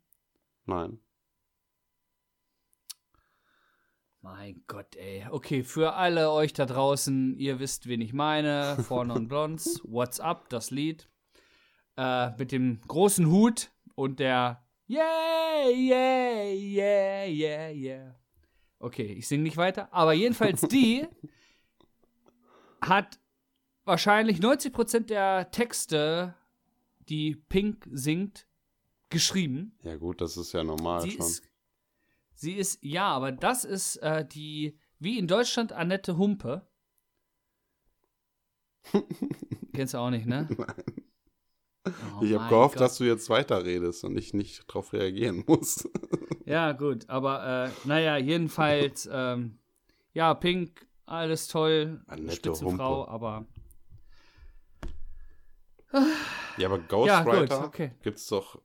Nein. Mein Gott, ey. Okay, für alle euch da draußen, ihr wisst, wen ich meine. Vorne und Blondes, What's Up, das Lied. Äh, mit dem großen Hut und der Yeah, yeah, yeah, yeah, yeah. Okay, ich singe nicht weiter. Aber jedenfalls die hat wahrscheinlich 90% der Texte, die Pink singt, geschrieben. Ja, gut, das ist ja normal Sie schon. ist, sie ist, ja, aber das ist äh, die, wie in Deutschland Annette Humpe. Kennst du auch nicht, ne? Oh ich habe gehofft, Gott. dass du jetzt weiterredest und ich nicht darauf reagieren muss. Ja, gut, aber äh, naja, jedenfalls, ähm, ja, Pink, alles toll, Annette spitze Humpe. Frau, aber ja, aber Ja, Ghostwriter gut, okay. gibt's doch.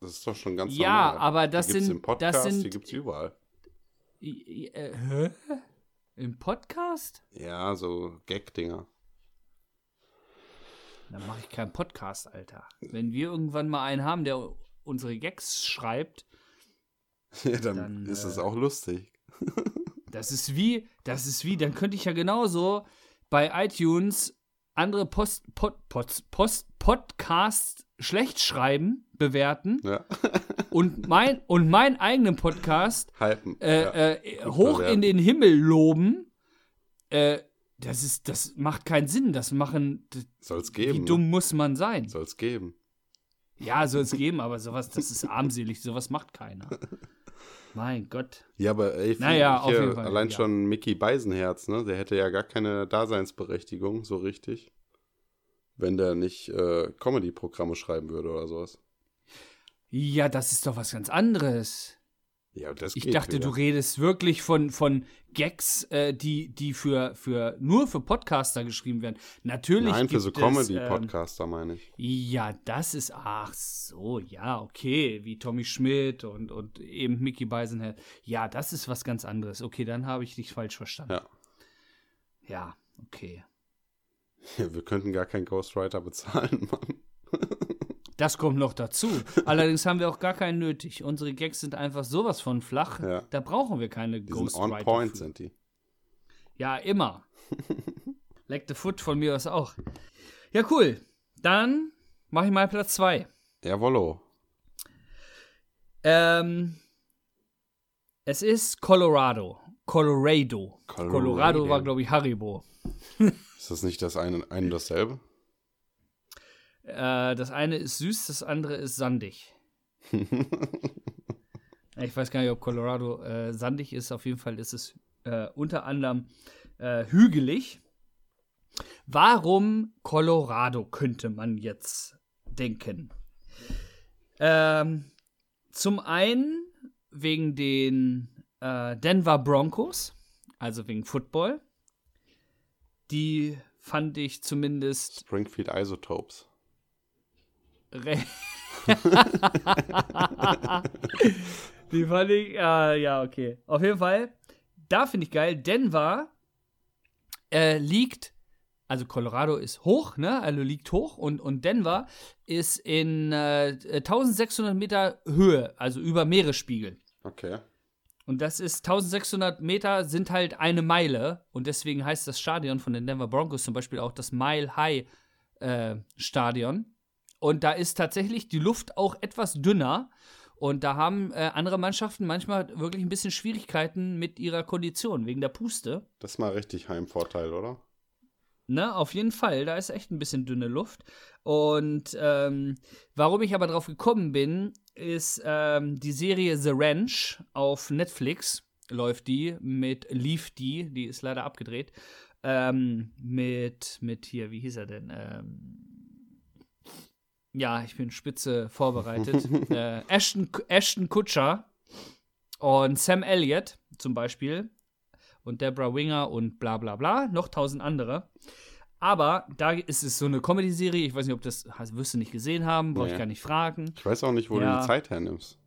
Das ist doch schon ganz Ja, normal. aber das die gibt's sind- im Podcast, das sind- die gibt's überall. Äh, hä? Im Podcast? Ja, so Gag-Dinger. Dann mache ich keinen Podcast, Alter. Wenn wir irgendwann mal einen haben, der unsere Gags schreibt, Ja, dann, Dann, ist äh, auch lustig. das ist wie, das ist wie, dann könnte ich ja genauso bei iTunes andere Post, Pod, Post, Post, Podcasts schlecht schreiben, bewerten Ja. und mein und meinen eigenen Podcast Hypen. äh, ja. äh, hoch in den Himmel loben. Äh, das ist, das macht keinen Sinn. Das machen, Soll's geben. wie ne? dumm muss man sein? Soll's geben. Ja, soll es geben, aber sowas, das ist armselig, sowas macht keiner. Mein Gott. Ja, aber ey, Naja, auf jeden Fall, allein ja. schon Mickey Beisenherz, ne? Der hätte ja gar keine Daseinsberechtigung, so richtig. Wenn der nicht äh, Comedy-Programme schreiben würde oder sowas. Ja, das ist doch was ganz anderes. Ja, das Ich dachte, wieder. du redest wirklich von, von Gags, äh, die, die für, für nur für Podcaster geschrieben werden. Natürlich. Nein, für so es, ähm, Comedy-Podcaster meine ich. Ja, das ist, ach so, ja, okay, wie Tommy Schmidt und, und eben Mickey Beisenherz. Ja, das ist was ganz anderes. Okay, dann habe ich dich falsch verstanden. Ja. Ja, okay. ja. Wir könnten gar keinen Ghostwriter bezahlen, Mann. Das kommt noch dazu. Allerdings haben wir auch gar keinen nötig. Unsere Gags sind einfach sowas von flach. Ja. Da brauchen wir keine Die sind on point, für. sind die. Ja, immer. Leck the Foot von mir aus auch. Ja, cool. Dann mache ich mal Platz 2. Jawollo. Ähm, es ist Colorado. Colorado. Colorado. Colorado war, glaube ich, Haribo. Ist das nicht das eine, ein und dasselbe? Äh, das eine ist süß, das andere ist sandig. Ich weiß gar nicht, ob Colorado äh, sandig ist. Auf jeden Fall ist es äh, unter anderem äh, hügelig. Warum Colorado, könnte man jetzt denken? Ähm, zum einen wegen den äh, Denver Broncos, also wegen Football. Die fand ich zumindest Springfield Isotopes. Re Die fand ich, äh, ja, okay. Auf jeden Fall, da finde ich geil. Denver äh, liegt, also Colorado ist hoch, ne? Also liegt hoch und, und Denver ist in äh, 1600 Meter Höhe, also über Meeresspiegel. Okay. Und das ist 1600 Meter sind halt eine Meile. Und deswegen heißt das Stadion von den Denver Broncos zum Beispiel auch das Mile High äh, Stadion. Und da ist tatsächlich die Luft auch etwas dünner. Und da haben äh, andere Mannschaften manchmal wirklich ein bisschen Schwierigkeiten mit ihrer Kondition wegen der Puste. Das ist mal richtig Heimvorteil, oder? Ne, auf jeden Fall. Da ist echt ein bisschen dünne Luft. Und ähm, warum ich aber drauf gekommen bin, ist ähm, die Serie The Ranch auf Netflix. Läuft die mit Leaf D, die ist leider abgedreht. Ähm, mit, mit hier, wie hieß er denn? Ähm, ja, ich bin spitze vorbereitet. äh, Ashton, Ashton Kutcher und Sam Elliott zum Beispiel und Deborah Winger und bla bla bla, noch tausend andere. Aber da ist es so eine Comedy-Serie, ich weiß nicht, ob das hast, wirst du nicht gesehen haben, brauche ich Nee. gar nicht fragen. Ich weiß auch nicht, wo du Ja. die Zeit hernimmst.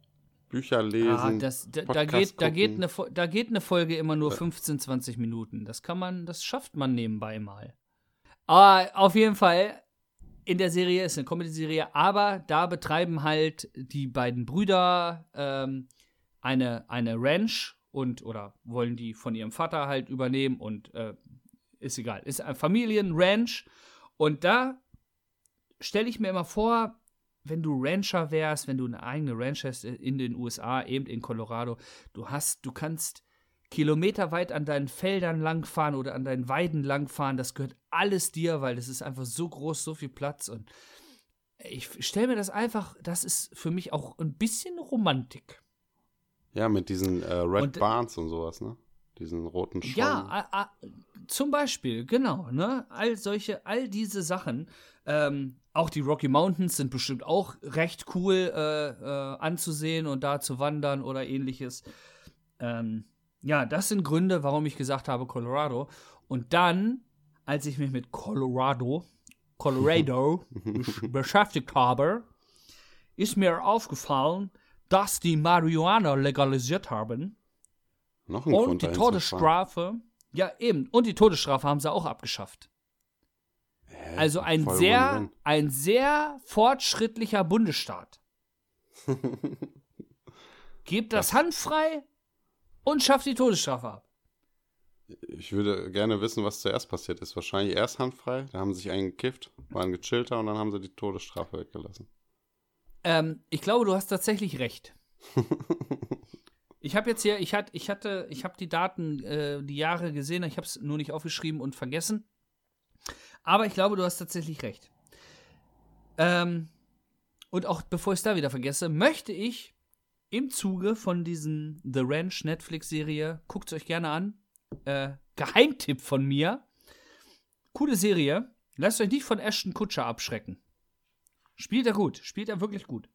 Bücher lesen. Ah, das, da, da, geht, da, geht eine, da geht eine Folge immer nur 15, 20 Minuten. Das kann man, das schafft man nebenbei mal. Aber auf jeden Fall, in der Serie ist eine Comedy-Serie, aber da betreiben halt die beiden Brüder ähm, eine, eine Ranch und oder wollen die von ihrem Vater halt übernehmen und äh, ist egal. Ist ein Familienranch und da stelle ich mir immer vor, wenn du Rancher wärst, wenn du eine eigene Ranch hast in den USA, eben in Colorado, du hast, du kannst kilometerweit an deinen Feldern langfahren oder an deinen Weiden langfahren. Das gehört alles dir, weil es ist einfach so groß, so viel Platz und ich stelle mir das einfach, das ist für mich auch ein bisschen Romantik. Ja, mit diesen äh, Red Und- Barns und sowas, ne? Diesen roten Schäumen. Ja, a, a, zum Beispiel, genau, ne? All solche, all diese Sachen. Ähm, auch die Rocky Mountains sind bestimmt auch recht cool äh, äh, anzusehen und da zu wandern oder ähnliches. Ähm, ja, das sind Gründe, warum ich gesagt habe Colorado. Und dann, als ich mich mit Colorado, Colorado besch- beschäftigt habe, ist mir aufgefallen, dass die Marihuana legalisiert haben. Noch ein Und Grund, die. Todesstrafe, ja eben, und die Todesstrafe haben sie auch abgeschafft. Hä? Also ein Voll sehr, Win-Win. ein sehr fortschrittlicher Bundesstaat. Gebt das handfrei und schafft die Todesstrafe ab. Ich würde gerne wissen, was zuerst passiert ist. Wahrscheinlich erst handfrei, da haben sie sich eingekifft, waren gechillter und dann haben sie die Todesstrafe weggelassen. Ähm, ich glaube, du hast tatsächlich recht. Ich habe jetzt hier, ich hatte, ich hatte, ich habe die Daten, äh, die Jahre gesehen, ich habe es nur nicht aufgeschrieben und vergessen. Aber ich glaube, du hast tatsächlich recht. Ähm, und auch bevor ich es da wieder vergesse, möchte ich im Zuge von diesen The Ranch Netflix-Serie, guckt es euch gerne an, äh, Geheimtipp von mir. Coole Serie. Lasst euch nicht von Ashton Kutscher abschrecken. Spielt er gut, spielt er wirklich gut.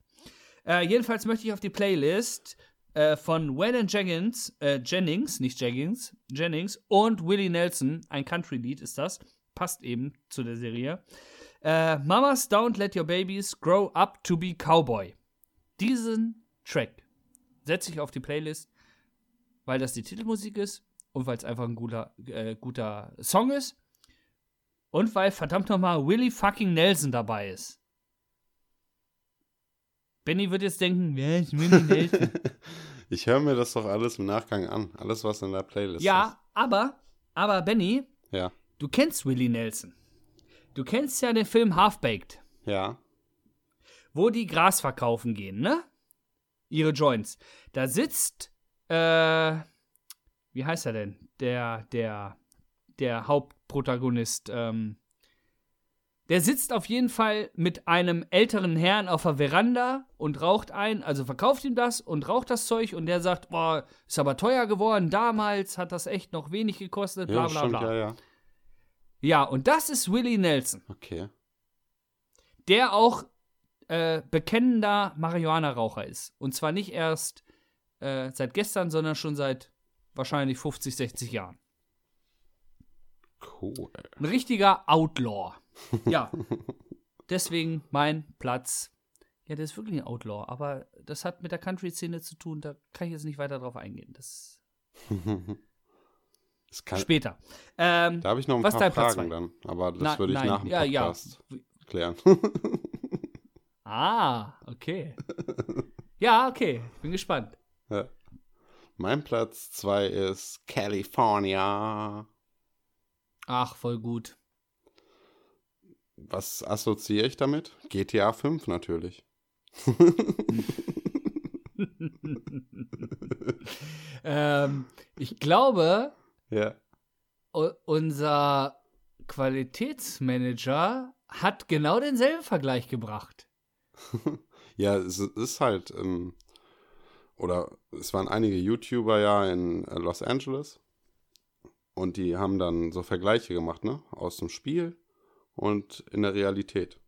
Äh, jedenfalls möchte ich auf die Playlist äh, von Waylon Jennings, äh, Jennings, nicht Jennings, Jennings und Willie Nelson, ein Country-Lied ist das, passt eben zu der Serie. Äh, Mamas Don't Let Your Babies Grow Up to Be Cowboy. Diesen Track setze ich auf die Playlist, weil das die Titelmusik ist und weil es einfach ein guter, äh, guter Song ist und weil verdammt nochmal Willie fucking Nelson dabei ist. Benny wird jetzt denken, wer ist Willie Nelson? Ich höre mir das doch alles im Nachgang an. Alles, was in der Playlist ja, aber, aber Benny, ist. Ja. du kennst Willie Nelson. Du kennst ja den Film Half-Baked, Ja. wo die Gras verkaufen gehen, ne? Ihre Joints. Da sitzt, äh, wie heißt er denn? Der, der, der Hauptprotagonist, ähm, der sitzt auf jeden Fall mit einem älteren Herrn auf der Veranda und raucht ein, also verkauft ihm das und raucht das Zeug und der sagt, boah, ist aber teuer geworden, damals hat das echt noch wenig gekostet, bla Ja, bla bla. ja, ja. Ja, und das ist Willie Nelson, Okay. der auch äh, bekennender Marihuana-Raucher ist. Und zwar nicht erst äh, seit gestern, sondern schon seit wahrscheinlich 50, 60 Jahren. Cool. Ein richtiger Outlaw. Ja. Deswegen mein Platz. Ja, der ist wirklich ein Outlaw, aber das hat mit der Country-Szene zu tun, da kann ich jetzt nicht weiter drauf eingehen. Das Das kann, später. Ähm, da habe ich noch ein paar Fragen dann. Aber das na- würde ich nein, nach dem ja, ja. Podcast klären. Ah, okay. Ja, okay. Ich bin gespannt. ja. Mein Platz 2 ist California. Ach, voll gut. Was assoziiere ich damit? GTA 5 natürlich. ähm, ich glaube, Ja. unser Qualitätsmanager hat genau denselben Vergleich gebracht. Ja, es ist halt, ähm, oder es waren einige YouTuber ja in äh, Los Angeles und die haben dann so Vergleiche gemacht, ne? Aus dem Spiel und in der Realität.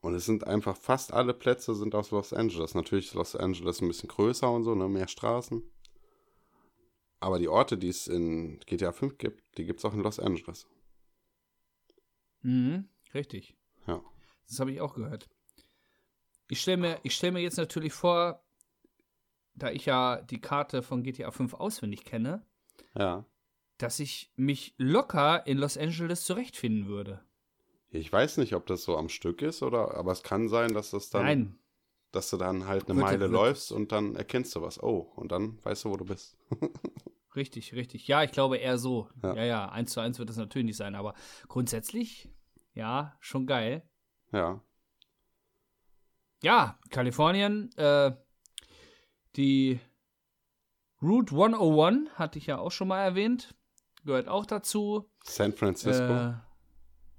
Und es sind einfach fast alle Plätze sind aus Los Angeles. Natürlich ist Los Angeles ein bisschen größer und so, ne? Mehr Straßen. Aber die Orte, die es in GTA 5 gibt, die gibt es auch in Los Angeles. Mhm, richtig. Ja. Das habe ich auch gehört. Ich stelle mir, ich stell mir jetzt natürlich vor, da ich ja die Karte von GTA 5 auswendig kenne, Ja. dass ich mich locker in Los Angeles zurechtfinden würde. Ich weiß nicht, ob das so am Stück ist oder, aber es kann sein, dass das dann. Nein. dass du dann halt eine Meile wird- läufst und dann erkennst du was. Oh, und dann weißt du, wo du bist. Richtig, richtig. Ja, ich glaube eher so. Ja. Ja, ja, eins zu eins wird das natürlich nicht sein, aber grundsätzlich, ja, schon geil. Ja. Ja, Kalifornien, äh, die Route 101 hatte ich ja auch schon mal erwähnt, gehört auch dazu. San Francisco Äh,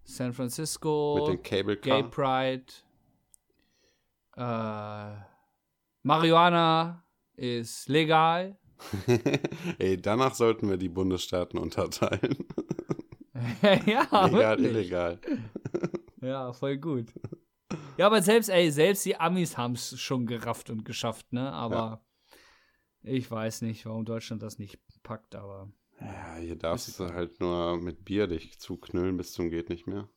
San Francisco, mit den Cable Gay Car. Pride, äh, Marihuana ist legal. Ey, danach sollten wir die Bundesstaaten unterteilen. ja, Legal, wirklich. illegal. Ja, voll gut. Ja, aber selbst, ey, selbst die Amis haben es schon gerafft und geschafft, ne? Aber ich weiß nicht, warum Deutschland das nicht packt, aber Ja, hier darfst du halt nur mit Bier dich zuknüllen bis zum geht nicht mehr.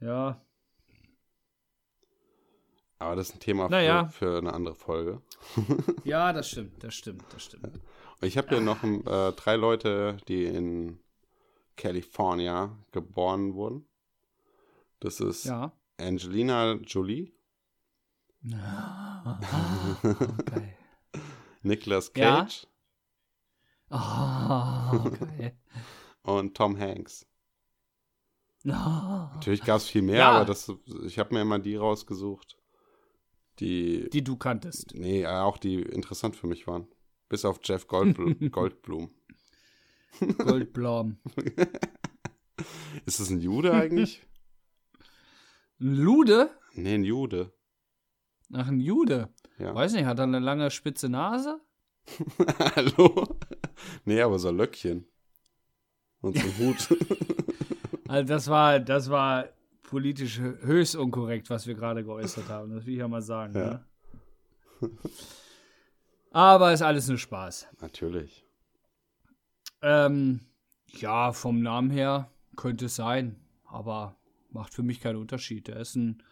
ja. Aber das ist ein Thema Naja. für, für eine andere Folge. Ja, das stimmt, das stimmt, das stimmt. Und ich habe hier noch äh, drei Leute, die in California geboren wurden. Das ist Ja. Angelina Jolie, Ah, geil. Nicolas Ja. Cage Oh, geil. und Tom Hanks. Oh. Natürlich gab es viel mehr, Ja. aber das, ich habe mir immer die rausgesucht, die, Die du kanntest. nee, äh, auch die interessant für mich waren. Bis auf Jeff Goldblum. Goldblum. Goldblom. Ist das ein Jude eigentlich? Ein Lude? nee, ein Jude. Ach, ein Jude. Ja. Weiß nicht, hat er eine lange spitze Nase? Hallo? Nee, aber so Löckchen. Und so ein Hut. Also das war, das war politisch höchst unkorrekt, was wir gerade geäußert haben. Das will ich ja mal sagen. Ja. Ne? Aber ist alles nur Spaß. Natürlich. Ähm, ja, vom Namen her könnte es sein, aber macht für mich keinen Unterschied. Er ist ein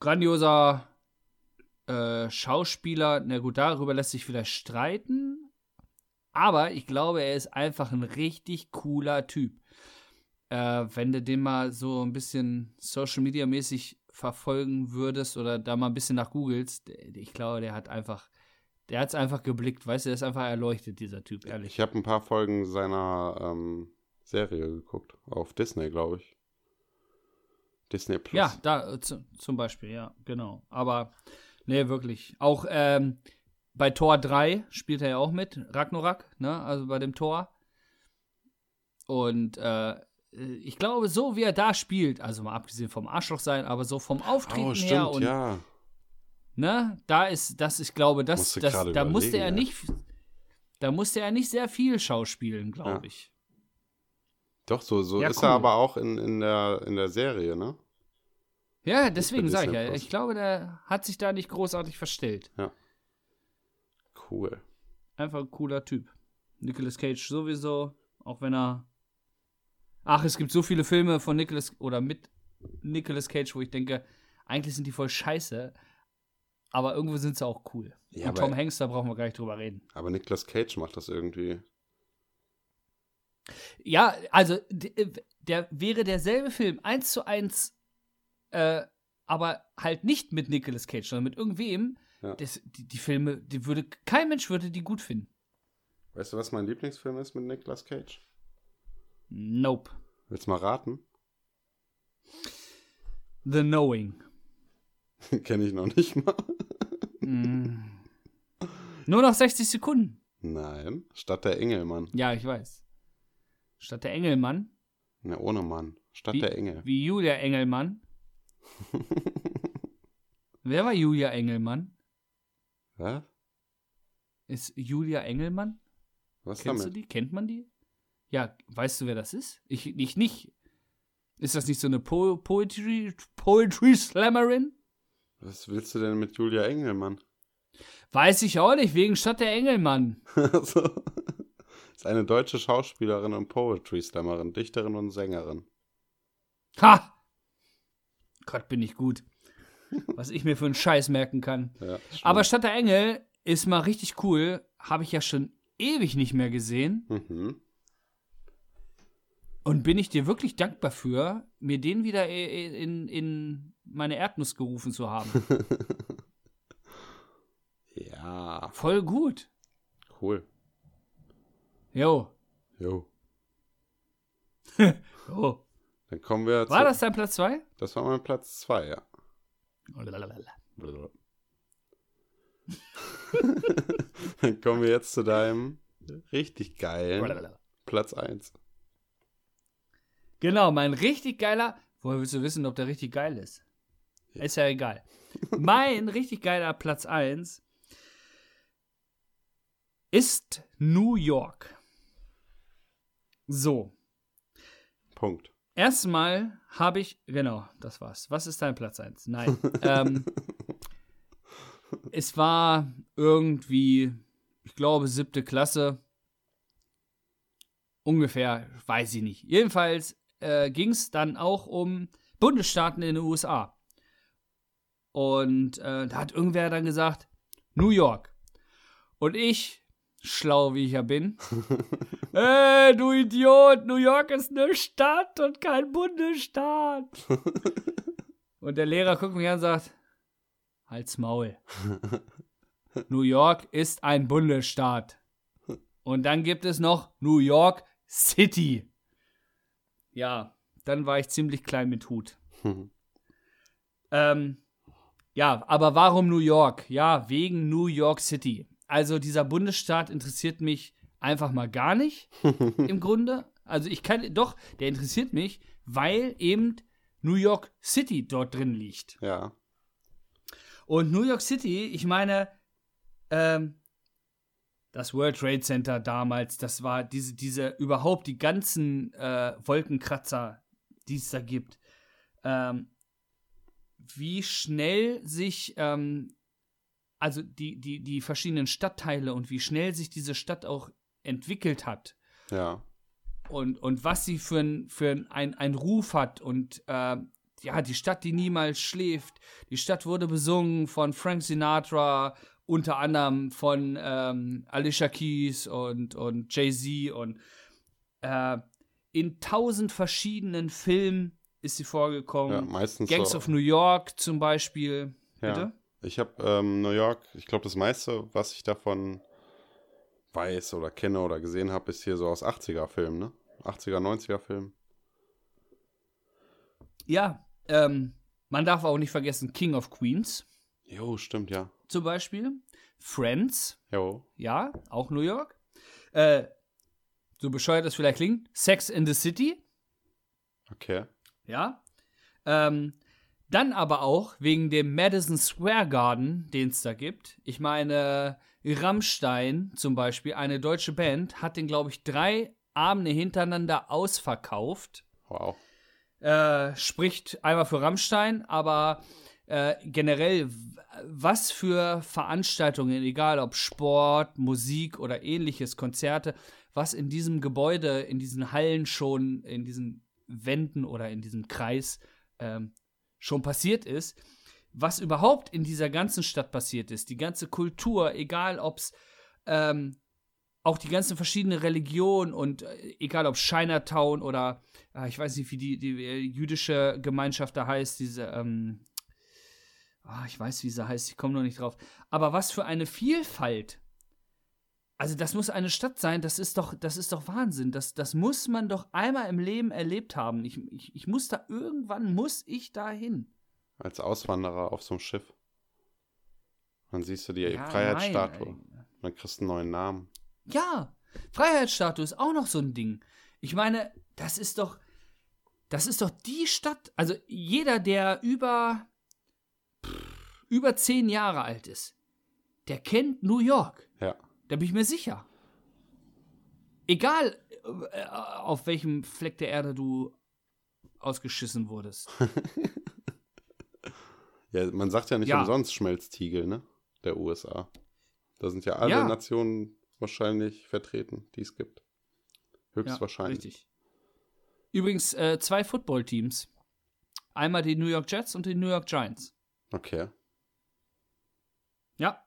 grandioser äh, Schauspieler. Na gut, darüber lässt sich vielleicht streiten, aber ich glaube, er ist einfach ein richtig cooler Typ. Äh, wenn du den mal so ein bisschen Social Media mäßig verfolgen würdest oder da mal ein bisschen nach googelst, ich glaube, der hat einfach, der hat es einfach geblickt, weißt du, der ist einfach erleuchtet, dieser Typ, ehrlich. Ich habe ein paar Folgen seiner ähm, Serie geguckt. Auf Disney, glaube ich. Disney Plus. Ja, da äh, zu, zum Beispiel, ja, genau. Aber, nee, wirklich. Auch ähm, bei Tor 3 spielt er ja auch mit, Ragnarak, ne? Also bei dem Tor. Und äh, ich glaube, so wie er da spielt, also mal abgesehen vom Arschloch sein, aber so vom Auftreten Oh, her stimmt, und ja. ne, da ist, das, ich glaube, das, Musste das da musste er überlegen, nicht, da musste er nicht sehr viel schauspielen, glaube Ja. ich. Doch, so, so Ja, ist cool. er aber auch in, in, der, in der Serie, ne? Ja, deswegen sage ich Disney ja, Plus. ich glaube, der hat sich da nicht großartig verstellt. Cool. Einfach ein cooler Typ. Nicolas Cage sowieso, auch wenn er. Ach, es gibt so viele Filme von Nicolas oder mit Nicolas Cage, wo ich denke, eigentlich sind die voll scheiße, aber irgendwo sind sie auch cool. Ja, Und Tom Hanks, da brauchen wir gar nicht drüber reden. Aber Nicolas Cage macht das irgendwie. Ja, also d- der wäre derselbe Film, eins zu eins, äh, aber halt nicht mit Nicolas Cage, sondern mit irgendwem. Ja. Das, die, die Filme, die würde, kein Mensch würde die gut finden. Weißt du, was mein Lieblingsfilm ist mit Nicolas Cage? Nope. Willst du mal raten? The Knowing. Kenne ich noch nicht mal. Mm. Nur noch 60 Sekunden. Nein. Stadt der Engelmann. Ja, ich weiß. Statt der Engelmann, Ne, ohne Mann. Stadt Wie? der Engel. wie Julia Engelmann. Wer war Julia Engelmann? Was? Ist Julia Engelmann? Was Kennst damit? du die? Kennt man die? Ja, weißt du, wer das ist? Ich, ich nicht. Ist das nicht so eine po Poetry, Poetry Slammerin? Was willst du denn mit Julia Engelmann? Weiß ich auch nicht, wegen Stadt der Engelmann. also, ist eine deutsche Schauspielerin und Poetry Slammerin, Dichterin und Sängerin. Ha! Gott, bin ich gut. Was ich mir für einen Scheiß merken kann. Ja. Aber Stadt der Engel ist mal richtig cool. Habe ich ja schon ewig nicht mehr gesehen. Mhm. Und bin ich dir wirklich dankbar für, mir den wieder in, in meine Erdnuss gerufen zu haben. Voll gut. Cool. Jo. Jo. Oh. Dann kommen wir War zu, das dein Platz 2? Das war mein Platz 2, ja. Dann kommen wir jetzt zu deinem richtig geilen Platz 1. Genau, mein richtig geiler. Woher willst du wissen, ob der richtig geil ist? Ist ja egal. mein richtig geiler Platz 1 ist New York. So, Punkt. Erstmal habe ich, genau, das war's. Was ist dein Platz 1? Nein. ähm, es war irgendwie, ich glaube, siebte Klasse. Ungefähr, weiß ich nicht. Jedenfalls äh, ging es dann auch um Bundesstaaten in den USA. Und äh, da hat irgendwer dann gesagt, New York. Und ich, schlau wie ich ja bin, Ey, du Idiot, New York ist eine Stadt und kein Bundesstaat. und der Lehrer guckt mich an und sagt, halt's Maul. New York ist ein Bundesstaat. Und dann gibt es noch New York City. Ja, dann war ich ziemlich klein mit Hut. Ähm, ja, aber warum New York? Ja, wegen New York City. Also dieser Bundesstaat interessiert mich einfach mal gar nicht, im Grunde. Also ich kann, doch, der interessiert mich, weil eben New York City dort drin liegt. Ja. Und New York City, ich meine, ähm, das World Trade Center damals, das war diese, diese, überhaupt die ganzen äh, Wolkenkratzer, die es da gibt. Ähm, wie schnell sich, ähm, also die, die, die verschiedenen Stadtteile und wie schnell sich diese Stadt auch entwickelt hat Ja. und, und was sie für ein, für ein, ein Ruf hat und äh, ja, die Stadt, die niemals schläft. Die Stadt wurde besungen von Frank Sinatra, unter anderem von ähm, Alicia Keys und, und Jay-Z und äh, in tausend verschiedenen Filmen ist sie vorgekommen. Ja, meistens Gangs so. of New York zum Beispiel. Ja. Bitte? Ich habe ähm, New York, ich glaube, das meiste, was ich davon weiß oder kenne oder gesehen habe, ist hier so aus 80er-Filmen, ne? 80er, 90er-Filmen. Ja, ähm, man darf auch nicht vergessen King of Queens Jo, stimmt, ja. zum Beispiel. Friends, Jo. Ja, auch New York. Äh, so bescheuert das vielleicht klingt. Sex in the City, Okay. ja. Ähm, dann aber auch wegen dem Madison Square Garden, den es da gibt. Ich meine, Rammstein zum Beispiel, eine deutsche Band, hat den, glaube ich, drei Abende hintereinander ausverkauft. Wow. Äh, spricht einmal für Rammstein, aber äh, generell, was für Veranstaltungen, egal ob Sport, Musik oder ähnliches, Konzerte, was in diesem Gebäude, in diesen Hallen schon, in diesen Wänden oder in diesem Kreis ähm, schon passiert ist, was überhaupt in dieser ganzen Stadt passiert ist, die ganze Kultur, egal ob es ähm, auch die ganzen verschiedenen Religionen und äh, egal ob Chinatown oder äh, ich weiß nicht, wie die, die äh, jüdische Gemeinschaft da heißt, diese, ähm, ah, ich weiß, wie sie heißt, ich komme noch nicht drauf. Aber was für eine Vielfalt. Also das muss eine Stadt sein, das ist doch, das ist doch Wahnsinn. Das, das muss man doch einmal im Leben erlebt haben. Ich, ich, ich muss da, irgendwann muss ich da hin. Als Auswanderer auf so einem Schiff. Dann siehst du die Ja, Freiheitsstatue. nein, Dann kriegst du einen neuen Namen. Ja, Freiheitsstatue ist auch noch so ein Ding. Ich meine, das ist doch, das ist doch die Stadt. Also jeder, der über pff, über zehn Jahre alt ist, der kennt New York. Ja. Da bin ich mir sicher. Egal, äh, auf welchem Fleck der Erde du ausgeschissen wurdest. Ja, man sagt ja nicht Ja. umsonst Schmelztiegel, ne? Der USA. Da sind ja alle Ja. Nationen wahrscheinlich vertreten, die es gibt. Höchstwahrscheinlich. richtig. Übrigens äh, zwei Footballteams. Einmal die New York Jets und die New York Giants. Okay. Ja,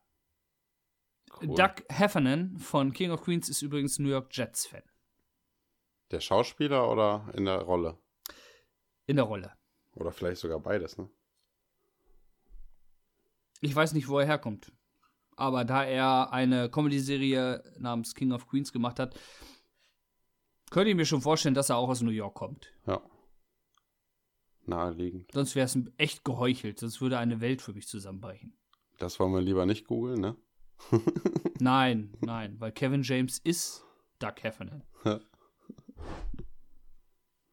Cool. Doug Heffernan von King of Queens ist übrigens New York Jets-Fan. Der Schauspieler oder in der Rolle? In der Rolle. Oder vielleicht sogar beides, ne? Ich weiß nicht, wo er herkommt. Aber da er eine Comedy-Serie namens King of Queens gemacht hat, könnte ich mir schon vorstellen, dass er auch aus New York kommt. Ja. Naheliegend. Sonst wäre es echt geheuchelt, sonst würde eine Welt für mich zusammenbrechen. Das wollen wir lieber nicht googeln, ne? Nein, nein, weil Kevin James ist Doug Heffernan. Ja.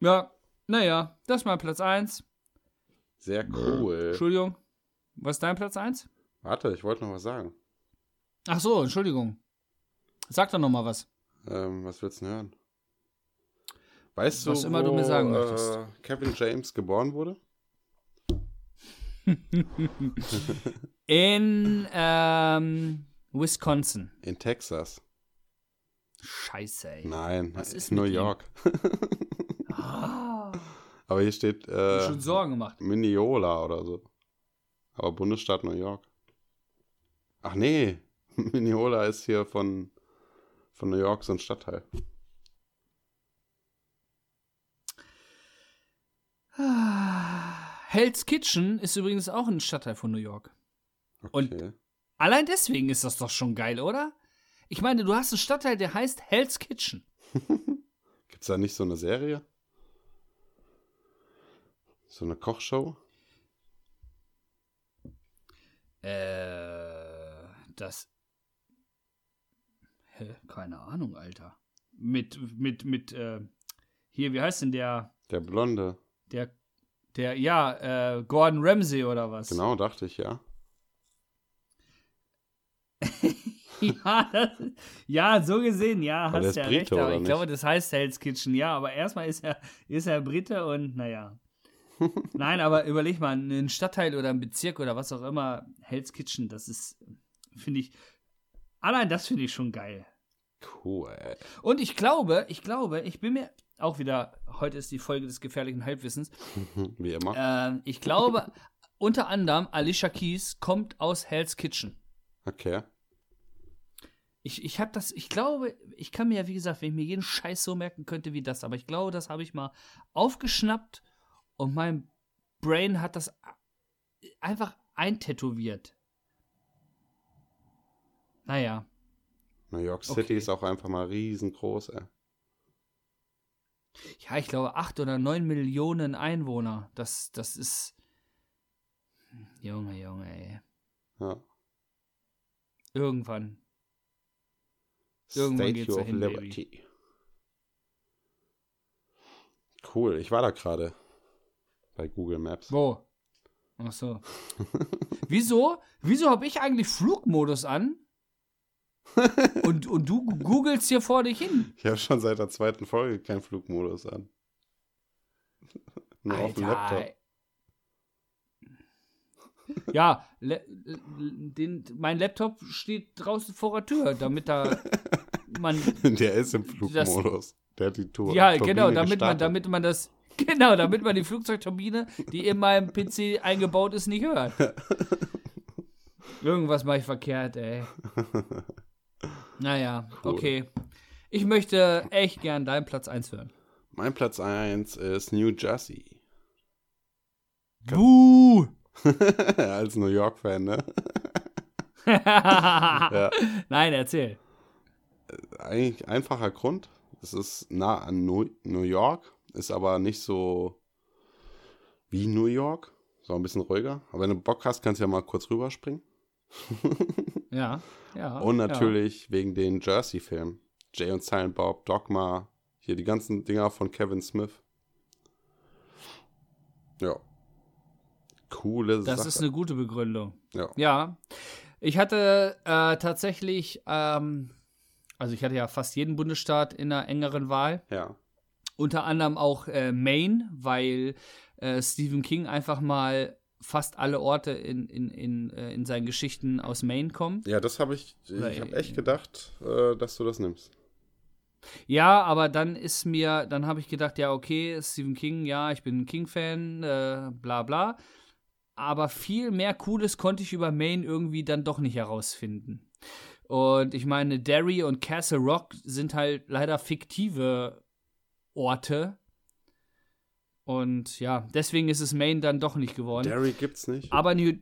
Ja, naja, das ist mein Platz 1. Sehr cool. Entschuldigung. Was ist dein Platz 1? Warte, ich wollte noch was sagen. Ach so, Entschuldigung. Sag doch noch mal was. Ähm, was willst du denn hören? Weißt Was du, immer wo, du mir sagen äh, möchtest. Kevin James geboren wurde? In ähm, Wisconsin. In Texas. Scheiße, ey. Nein, Was ist New? York. Ah, Aber hier steht äh, schon Sorgen gemacht. Mineola oder so. Aber Bundesstaat New York. Ach nee, Mineola ist hier von, von New York so ein Stadtteil. Hell's Kitchen ist übrigens auch ein Stadtteil von New York. Und- Okay. Allein deswegen ist das doch schon geil, oder? Ich meine, du hast einen Stadtteil, der heißt Hell's Kitchen. Gibt's da nicht so eine Serie? So eine Kochshow? Äh, das. Hä? Keine Ahnung, Alter. Mit, mit, mit, äh, hier, wie heißt denn der, Der Blonde. der, der, ja, äh, Gordon Ramsay oder was? Genau, dachte ich, ja. ja, das, ja, so gesehen, ja, Aber hast ist ja Brite, recht. Aber ich nicht? glaube, das heißt Hell's Kitchen, ja, aber erstmal ist er, ist er Brite und naja. Nein, aber überleg mal, ein Stadtteil oder ein Bezirk oder was auch immer, Hell's Kitchen, das ist, finde ich, allein das finde ich schon geil. Cool. Und ich glaube, ich glaube, ich bin mir auch wieder, heute ist die Folge des gefährlichen Halbwissens. Wie immer. Ähm, ich glaube, unter anderem Alicia Keys kommt aus Hell's Kitchen. Okay. Ich, ich habe das, ich glaube, ich kann mir ja, wie gesagt, wenn ich mir jeden Scheiß so merken könnte wie das, aber ich glaube, das habe ich mal aufgeschnappt und mein Brain hat das einfach eintätowiert. Naja. New York City Okay. ist auch einfach mal riesengroß, ey. Ja, ich glaube, acht oder neun Millionen Einwohner. Das, das ist. Junge, Junge, ey. Ja. Irgendwann. Irgendwann geht's Statue of dahin, Baby. Liberty. Cool, ich war da gerade bei Google Maps. Wo? Ach so. Wieso? Wieso habe ich eigentlich Flugmodus an? und, und du googelst hier vor dich hin. Ich habe schon seit der zweiten Folge keinen Flugmodus an. Nur auf dem Alter. Laptop. Ja, le, den, mein Laptop steht draußen vor der Tür, damit da man Der ist im Flugmodus. Der hat die Tour. Ja, Turbine genau, damit man, damit man das, genau, damit man die Flugzeugturbine, die in meinem PC eingebaut ist, nicht hört. Irgendwas mache ich verkehrt, ey. Naja, Cool. okay. Ich möchte echt gern deinen Platz 1 hören. Mein Platz 1 ist New Jersey. Buh! Als New York-Fan, ne? ja. Nein, erzähl. Eigentlich einfacher Grund. Es ist nah an New York, ist aber nicht so wie New York. So ein bisschen ruhiger. Aber wenn du Bock hast, kannst du ja mal kurz rüberspringen. Ja, ja. Und natürlich wegen den Jersey-Filmen. Jay und Silent Bob, Dogma, hier die ganzen Dinger von Kevin Smith. Ja. Coole Ja, das Sache. ist eine gute Begründung. ja. Ja, ich hatte äh, tatsächlich, ähm, also ich hatte ja fast jeden Bundesstaat in einer engeren Wahl. ja. Unter anderem auch äh, Maine, weil äh, Stephen King einfach mal fast alle Orte in, in, in, äh, in seinen Geschichten aus Maine kommt. Ja, das habe ich, ich habe echt gedacht, äh, dass du das nimmst. Ja, aber dann ist mir, dann habe ich gedacht, ja, okay, Stephen King, ja, ich bin ein King-Fan, äh, bla bla. Aber viel mehr Cooles konnte ich über Maine irgendwie dann doch nicht herausfinden. Und ich meine, Derry und Castle Rock sind halt leider fiktive Orte. Und ja, deswegen ist es Maine dann doch nicht geworden. Derry gibt's nicht. Aber New.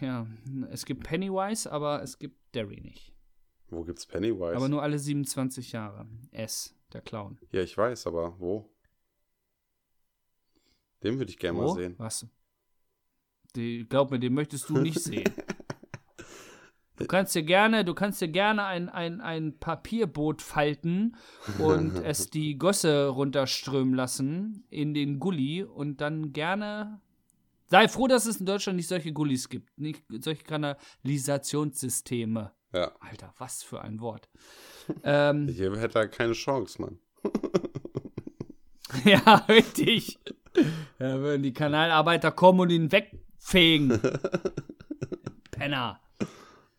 Ja, es gibt Pennywise, aber es gibt Derry nicht. Wo gibt's Pennywise? Aber nur alle 27 Jahre. S, der Clown. ja, ich weiß, aber wo? Den würde ich gerne mal sehen. Was? Die, glaub mir, den möchtest du nicht sehen. Du kannst dir gerne, du kannst dir gerne ein, ein, ein Papierboot falten und es die Gosse runterströmen lassen in den Gully und dann gerne. Sei froh, dass es in Deutschland nicht solche Gullis gibt, nicht solche Kanalisationssysteme. Ja. Alter, was für ein Wort. ähm, Hier hätte er keine Chance, Mann. ja, richtig. Da würden die Kanalarbeiter kommen und ihn wegfegen. Penner.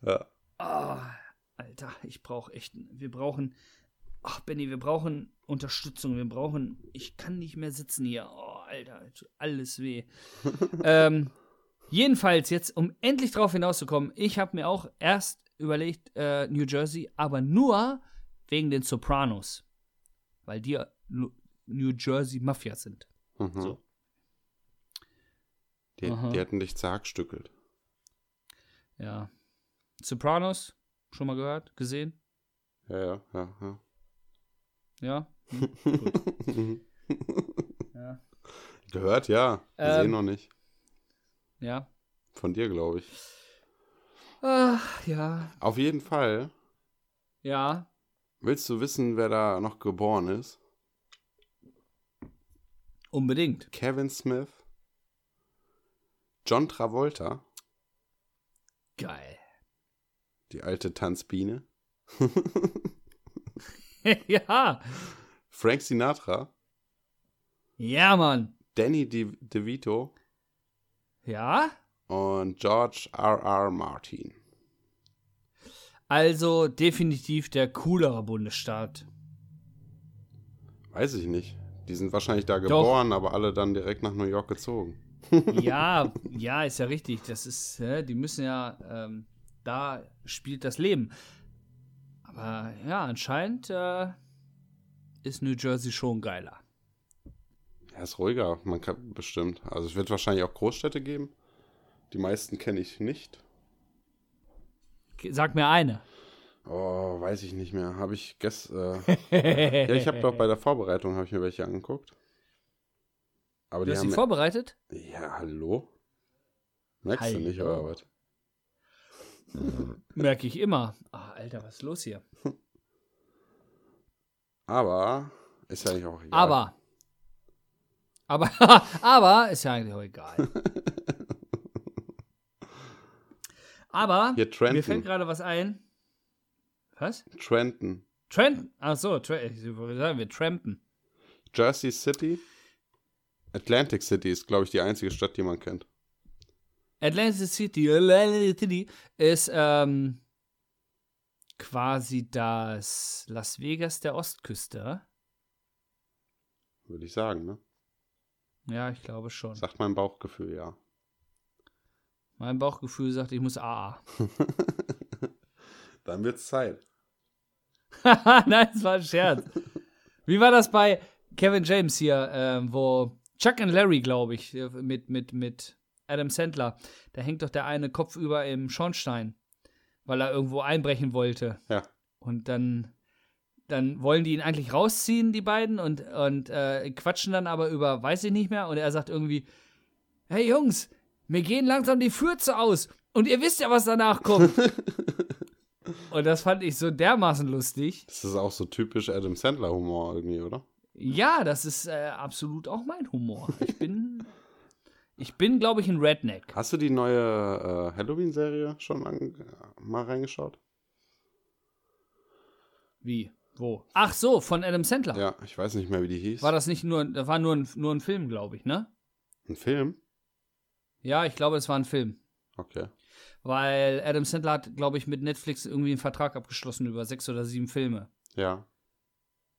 Ja. Ah, Alter, ich brauche echt. Wir brauchen. Ach, Benny, wir brauchen Unterstützung. Wir brauchen. Ich kann nicht mehr sitzen hier. Oh, Alter, alles weh. ähm, jedenfalls, jetzt, um endlich drauf hinauszukommen, ich habe mir auch erst überlegt, äh, New Jersey, aber nur wegen den Sopranos. Weil die New Jersey Mafia sind. Mhm. So. Die, die hätten dich zerhackstückelt. Ja. Sopranos, schon mal gehört, gesehen? Ja, ja, ja, ja. Ja. Hm, ja. Gehört, ja. Gesehen Ähm. noch nicht. Ja. Von dir, glaube ich. Ach, ja. Auf jeden Fall. Ja. Willst du wissen, wer da noch geboren ist? Unbedingt. Kevin Smith, John Travolta, Geil. Die alte Tanzbiene, ja. Frank Sinatra, Ja, Mann. Danny De DeVito Ja. und George R. R. Martin. Also definitiv der coolere Bundesstaat. Weiß ich nicht. Die sind wahrscheinlich da geboren, aber alle dann direkt nach New York gezogen. Ja, ja, ist ja richtig. Das ist, die müssen ja, ähm, da spielt das Leben. Aber ja, anscheinend äh, ist New Jersey schon geiler. Ja, ist ruhiger, man kann bestimmt. Also es wird wahrscheinlich auch Großstädte geben. Die meisten kenne ich nicht. Sag mir eine. Oh, weiß ich nicht mehr. Habe ich gest äh, Ja, ich habe doch bei der Vorbereitung habe ich mir welche angeguckt. Aber Du die hast haben sie vorbereitet? Ja, hallo. Merkst du Hallo. nicht oder was? Merke ich immer. Ah, Alter, was ist los hier? Aber ist ja eigentlich auch egal. Aber. Aber, aber ist ja eigentlich auch egal. Aber Trenton. mir fällt gerade was ein. Was? Trenton, Trent? Ach so, Tra sagen, wir trampen. Jersey City, Atlantic City ist, glaube ich, die einzige Stadt, die man kennt. Atlantic City, Atlantic City ist ähm, quasi das Las Vegas der Ostküste. Würde ich sagen, ne? Ja, ich glaube schon. Sagt mein Bauchgefühl, ja. Mein Bauchgefühl sagt, ich muss AA. Dann wird's Zeit. Nein, das war ein Scherz. Wie war das bei Kevin James hier, ähm, wo Chuck und Larry, glaube ich, äh, mit, mit, mit Adam Sandler, da hängt doch der eine Kopf über im Schornstein, weil er irgendwo einbrechen wollte. Ja. Und dann, dann wollen die ihn eigentlich rausziehen, die beiden, und, und äh, quatschen dann aber über, weiß ich nicht mehr, und er sagt irgendwie, hey Jungs, mir gehen langsam die Fürze aus. Und ihr wisst ja, was danach kommt. und das fand ich so dermaßen lustig. Das ist auch so typisch Adam Sandler-Humor irgendwie, oder? Ja, das ist äh, absolut auch mein Humor. Ich bin, ich bin, glaube ich, ein Redneck. Hast du die neue äh, Halloween-Serie schon an, mal reingeschaut? Wie? Wo? Ach so, von Adam Sandler. Ja, ich weiß nicht mehr, wie die hieß. War das nicht nur, da war nur ein, nur ein Film, glaube ich, ne? ein Film? Ja, ich glaube, es war ein Film. Okay. Weil Adam Sandler hat, glaube ich, mit Netflix irgendwie einen Vertrag abgeschlossen über sechs oder sieben Filme. Ja.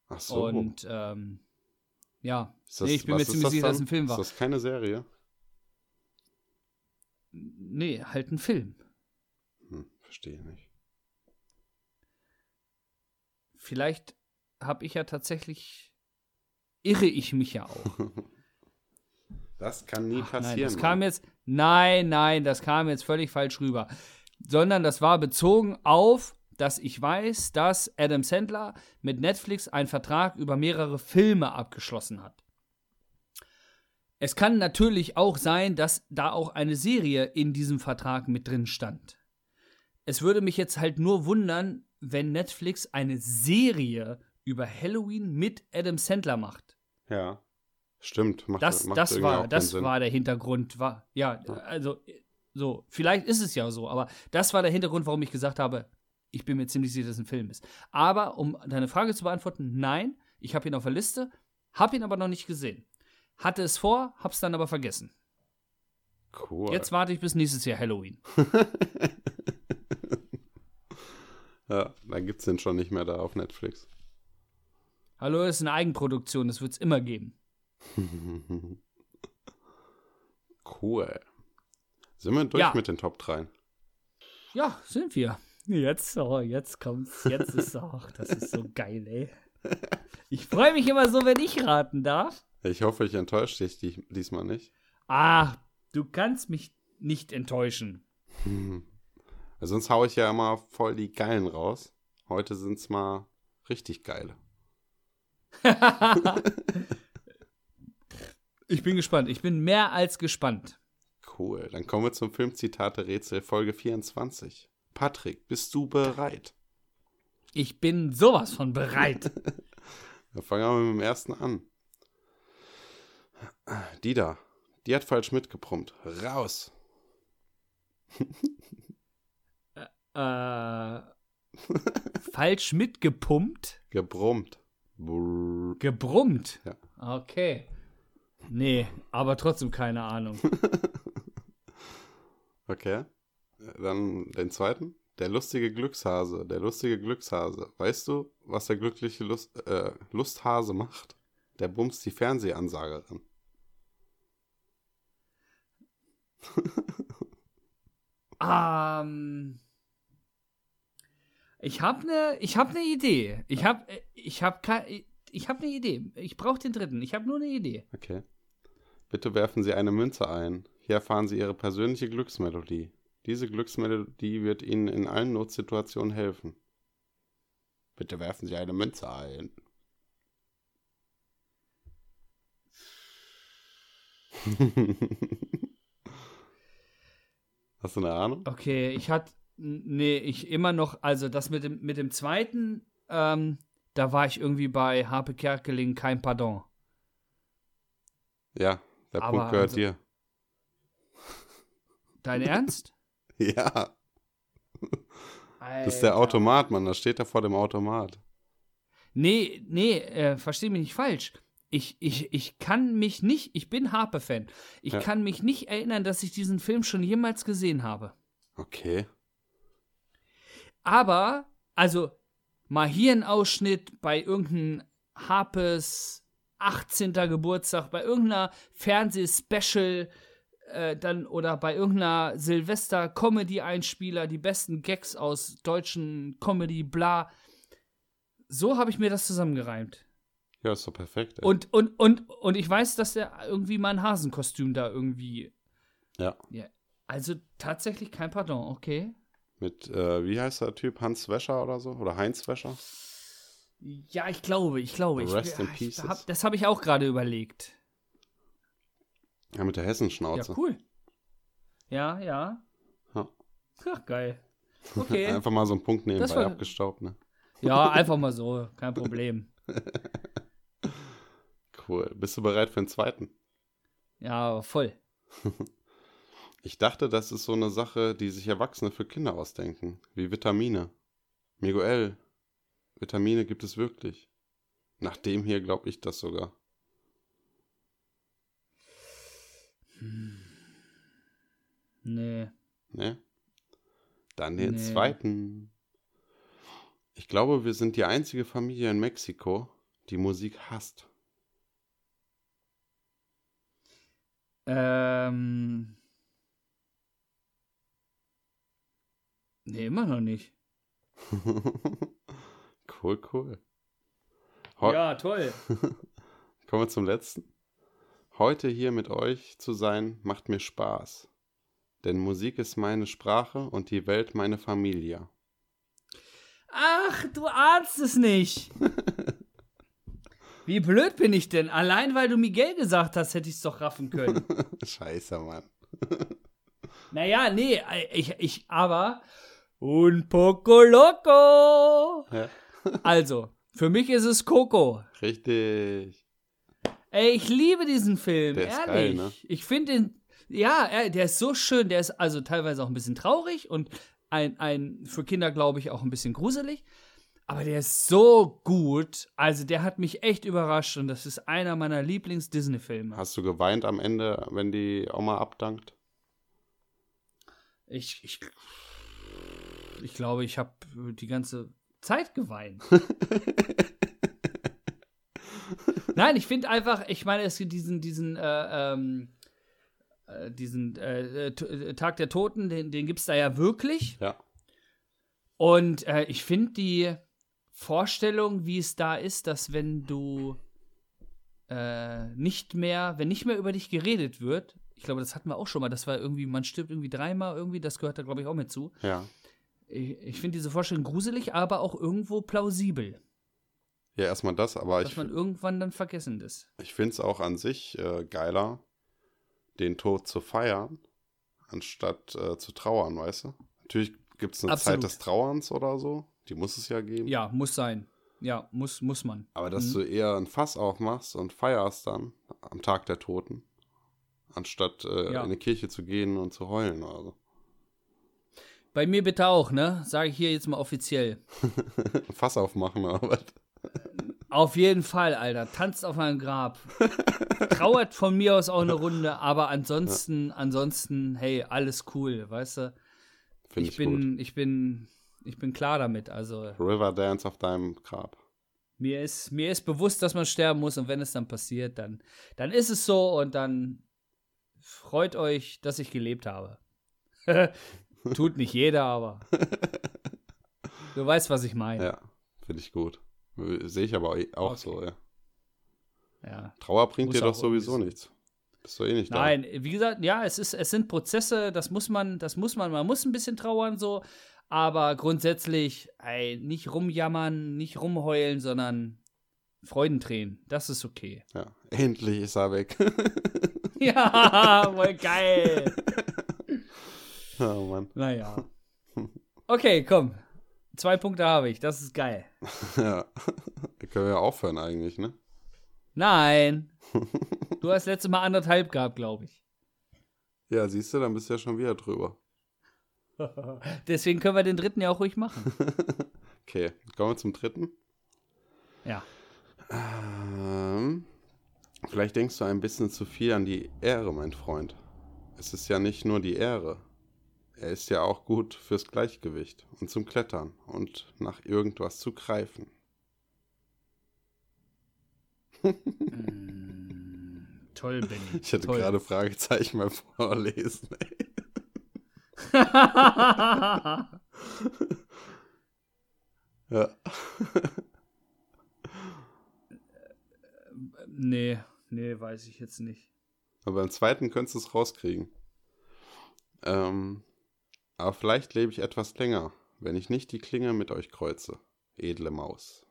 Ach so. Und ähm, ja, das, nee, ich bin mir ziemlich sicher, dass es ein Film war. Ist das keine Serie? Nee, halt ein Film. Hm, verstehe nicht. Vielleicht habe ich ja tatsächlich, irre ich mich ja auch. Das kann nie Ach, nein, passieren. das kam jetzt, Nein, nein, das kam jetzt völlig falsch rüber. Sondern das war bezogen auf, dass ich weiß, dass Adam Sandler mit Netflix einen Vertrag über mehrere Filme abgeschlossen hat. Es kann natürlich auch sein, dass da auch eine Serie in diesem Vertrag mit drin stand. Es würde mich jetzt halt nur wundern, wenn Netflix eine Serie über Halloween mit Adam Sandler macht. Ja. Stimmt. Macht, Das, macht das war, das Sinn. war der Hintergrund. War, ja, also so, vielleicht ist es ja so, aber das war der Hintergrund, warum ich gesagt habe, ich bin mir ziemlich sicher, dass es ein Film ist. Aber um deine Frage zu beantworten, nein, ich habe ihn auf der Liste, habe ihn aber noch nicht gesehen. Hatte es vor, hab's dann aber vergessen. Cool. Jetzt warte ich bis nächstes Jahr Halloween. ja, dann gibt's den schon nicht mehr da auf Netflix. Hallo, das ist eine Eigenproduktion, das wird es immer geben. Cool. Sind wir durch Ja. mit den Top 3? Ja, sind wir. Jetzt, oh, jetzt kommt's. Jetzt ist auch, das ist so geil, ey. Ich freue mich immer so, wenn ich raten darf. Ich hoffe, ich enttäusche dich die- diesmal nicht. Ah, du kannst mich nicht enttäuschen. Weil Sonst haue ich ja immer voll die geilen raus. Heute sind's mal richtig geile. Ich bin gespannt. Ich bin mehr als gespannt. Cool. Dann kommen wir zum Filmzitate-Rätsel Folge 24. Patrick, bist du bereit? Ich bin sowas von bereit. Dann fangen wir mit dem ersten an. Die da. Die hat falsch mitgebrummt. Raus. äh, falsch mitgepumpt, Gebrummt. Brrr. gebrummt. Ja. Okay. Nee, aber trotzdem keine Ahnung. Okay. Dann den zweiten. Der lustige Glückshase. Der lustige Glückshase. Weißt du, was der glückliche Lust, äh, Lusthase macht? Der bumst die Fernsehansagerin. Ähm, ich habe eine ich hab ne Idee. Ich habe ich hab ich habe eine Idee. Ich brauche den dritten. Ich habe nur eine Idee. Okay. Bitte werfen Sie eine Münze ein. Hier erfahren Sie Ihre persönliche Glücksmelodie. Diese Glücksmelodie wird Ihnen in allen Notsituationen helfen. Bitte werfen Sie eine Münze ein. Hast du eine Ahnung? Okay, ich hatte nee, ich immer noch also das mit dem mit dem zweiten ähm, da war ich irgendwie bei Harpe Kerkeling kein Pardon. Ja, der Aber Punkt gehört also- dir. Dein Ernst? Ja, das ist der Alter. Automat, Mann. Das steht da vor dem Automat. Nee, nee, äh, versteh mich nicht falsch. Ich, ich, ich kann mich nicht, ich bin Harpe-Fan. Ich Ja. kann mich nicht erinnern, dass ich diesen Film schon jemals gesehen habe. Okay. Aber, also, mal hier ein Ausschnitt bei irgendeinem Harpes 18. Geburtstag, bei irgendeiner Fernsehspecial, äh, dann oder bei irgendeiner Silvester-Comedy-Einspieler, die besten Gags aus deutschen Comedy, bla. So habe ich mir das zusammengereimt. Ja, ist doch perfekt. ey. Und, und, und, und ich weiß, dass der irgendwie mal ein Hasenkostüm da irgendwie. Ja. ja. Also tatsächlich kein Pardon, okay. Mit, äh, wie heißt der Typ? Hans Wäscher oder so? Oder Heinz Wäscher? Ja, ich glaube, ich glaube. Ich, Rest in ich pieces. hab, das habe ich auch gerade überlegt. Ja, mit der Ja, Hessenschnauze. cool. Ja, ja. Ja. Ach, geil. Okay. Einfach mal so einen Punkt nebenbei Das war- abgestaubt, ne? ja, einfach mal so. Kein Problem. Cool. Bist du bereit für den zweiten? Ja, voll. Ich dachte, das ist so eine Sache, die sich Erwachsene für Kinder ausdenken. Wie Vitamine. Miguel. Vitamine gibt es wirklich. Nach dem hier glaube ich das sogar. Nee. Ne? Dann den Nee. zweiten. Ich glaube, wir sind die einzige Familie in Mexiko, die Musik hasst. Ähm. Nee, immer noch nicht. cool, cool. Heu- Ja, toll. Kommen wir zum letzten. Heute hier mit euch zu sein, macht mir Spaß. Denn Musik ist meine Sprache und die Welt meine Familie. Ach, du ahnst es nicht. Wie blöd bin ich denn? Allein weil du Miguel gesagt hast, hätte ich es doch raffen können. Scheiße, Mann. naja, nee, ich, ich, aber. Un poco loco. Ja. Also, für mich ist es Coco. Richtig. Ey, ich liebe diesen Film, Der ehrlich. geil, ne? Ich finde den, ja, er- der ist so schön. Der ist also teilweise auch ein bisschen traurig und ein, ein für Kinder, glaube ich, auch ein bisschen gruselig. Aber der ist so gut. Also, der hat mich echt überrascht und das ist einer meiner Lieblings-Disney-Filme. Hast du geweint am Ende, wenn die Oma abdankt? Ich, ich, ich glaube, ich habe die ganze Zeit geweint. Nein, ich finde einfach, ich meine, es gibt diesen, diesen, äh, ähm, äh, diesen äh, äh, äh, Tag der Toten, den, den gibt es da ja wirklich. Ja. Und äh, ich finde die Vorstellung, wie es da ist, dass wenn du äh, nicht mehr, wenn nicht mehr über dich geredet wird, ich glaube, das hatten wir auch schon mal, das war irgendwie, man stirbt irgendwie dreimal irgendwie, das gehört da, glaube ich, auch mit zu. Ja. Ich, ich finde diese Vorstellung gruselig, aber auch irgendwo plausibel, Ja, erstmal das, aber dass ich, man irgendwann dann vergessen ist. ich finde es auch an sich äh, geiler, den Tod zu feiern, anstatt äh, zu trauern, weißt du? Natürlich gibt es eine Absolut. Zeit des Trauerns oder so, die muss es ja geben. Ja, muss sein. Ja, muss, muss man. Aber dass Mhm. du eher ein Fass aufmachst und feierst dann am Tag der Toten, anstatt äh, Ja. in eine Kirche zu gehen und zu heulen oder so. Bei mir bitte auch, ne? Sage ich hier jetzt mal offiziell. Ein Fass aufmachen was? Auf jeden Fall, Alter. Tanzt auf meinem Grab. Trauert von mir aus auch eine Runde, aber ansonsten, ansonsten, hey, alles cool, weißt du? Finde Ich ich, bin, ich bin, ich bin klar damit. Also gut. River Dance auf deinem Grab. mir ist, mir ist bewusst, dass man sterben muss und wenn es dann passiert, dann, dann ist es so und dann freut euch, dass ich gelebt habe. Tut nicht jeder, aber du weißt, was ich meine. Ja, finde ich gut. Sehe ich aber auch Okay. so, ja. Ja. Trauer bringt dir doch sowieso so. nichts. Bist du eh nicht Nein, wie gesagt, ja, es ist, es sind Prozesse, das muss man, das muss man, man muss ein bisschen trauern so, aber grundsätzlich, ey, nicht rumjammern, nicht rumheulen, sondern Freudentränen, das ist okay. Ja, endlich ist er weg. ja, voll geil. oh Mann. Naja. Okay, komm. Zwei Punkte habe ich, das ist geil. Ja. Da können wir ja aufhören eigentlich, ne? Nein. Du hast letztes Mal anderthalb gehabt, glaube ich. Ja, siehst du, dann bist du ja schon wieder drüber. Deswegen können wir den dritten ja auch ruhig machen. Okay, kommen wir zum dritten. Ja. Ähm, vielleicht denkst du ein bisschen zu viel an die Ehre, mein Freund. Es ist ja nicht nur die Ehre. Er ist ja auch gut fürs Gleichgewicht und zum Klettern und nach irgendwas zu greifen. Toll, Benny. Ich hätte Toll. gerade Fragezeichen beim Vorlesen. Ja. nee, nee, weiß ich jetzt nicht. Aber beim zweiten könntest du es rauskriegen. Ähm, aber vielleicht lebe ich etwas länger, wenn ich nicht die Klinge mit euch kreuze, edle Maus.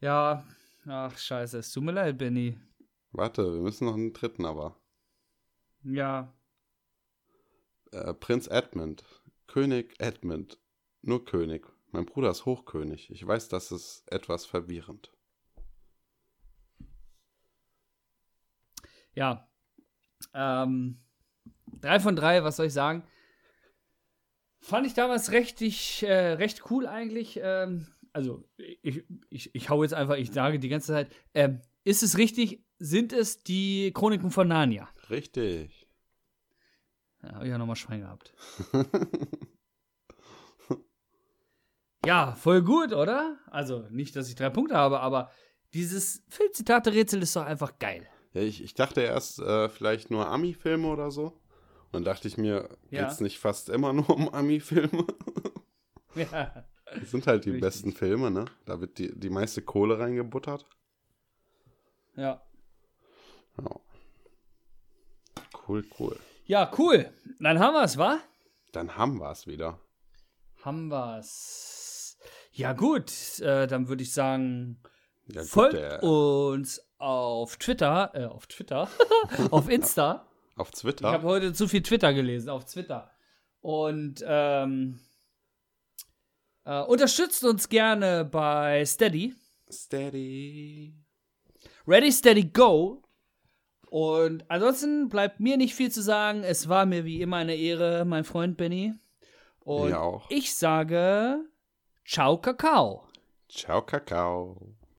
Ja, ach scheiße, es tut mir leid, Benny. Warte, wir müssen noch einen dritten aber. Ja, Äh, Prinz Edmund, König Edmund, nur König. Mein Bruder ist Hochkönig. Ich weiß, das ist etwas verwirrend. ja. Ähm, drei von drei, was soll ich sagen? Fand ich damals richtig, äh, recht cool eigentlich. Ähm, also, ich, ich, ich hau jetzt einfach, ich sage die ganze Zeit, ähm, ist es richtig, sind es die Chroniken von Narnia? Richtig. Ja, hab ich ja nochmal Schwein gehabt. ja, voll gut, oder? Also, nicht, dass ich drei Punkte habe, aber dieses Filmzitate-Rätsel ist doch einfach geil. Ja, ich, ich dachte erst äh, vielleicht nur Ami-Filme oder so. Und dann dachte ich mir, Ja. geht's nicht fast immer nur um Ami-Filme? Ja. Das sind halt die Richtig. besten Filme, ne? Da wird die, die meiste Kohle reingebuttert. ja. Ja. Cool, cool. Ja, cool. Dann haben wir es, wa? Dann haben wir es wieder. Haben wir es. Ja, gut. Äh, dann würde ich sagen, Ja, gut, folgt der- uns auf Twitter, äh, auf Twitter, auf Insta. auf Ich Twitter. habe heute zu viel Twitter gelesen, auf Twitter. Und ähm, äh, unterstützt uns gerne bei Steady. Steady. Ready, Steady, Go. Und ansonsten bleibt mir nicht viel zu sagen. Es war mir wie immer eine Ehre, mein Freund Benny. Und ich sage Ciao, Kakao. Ciao, Kakao.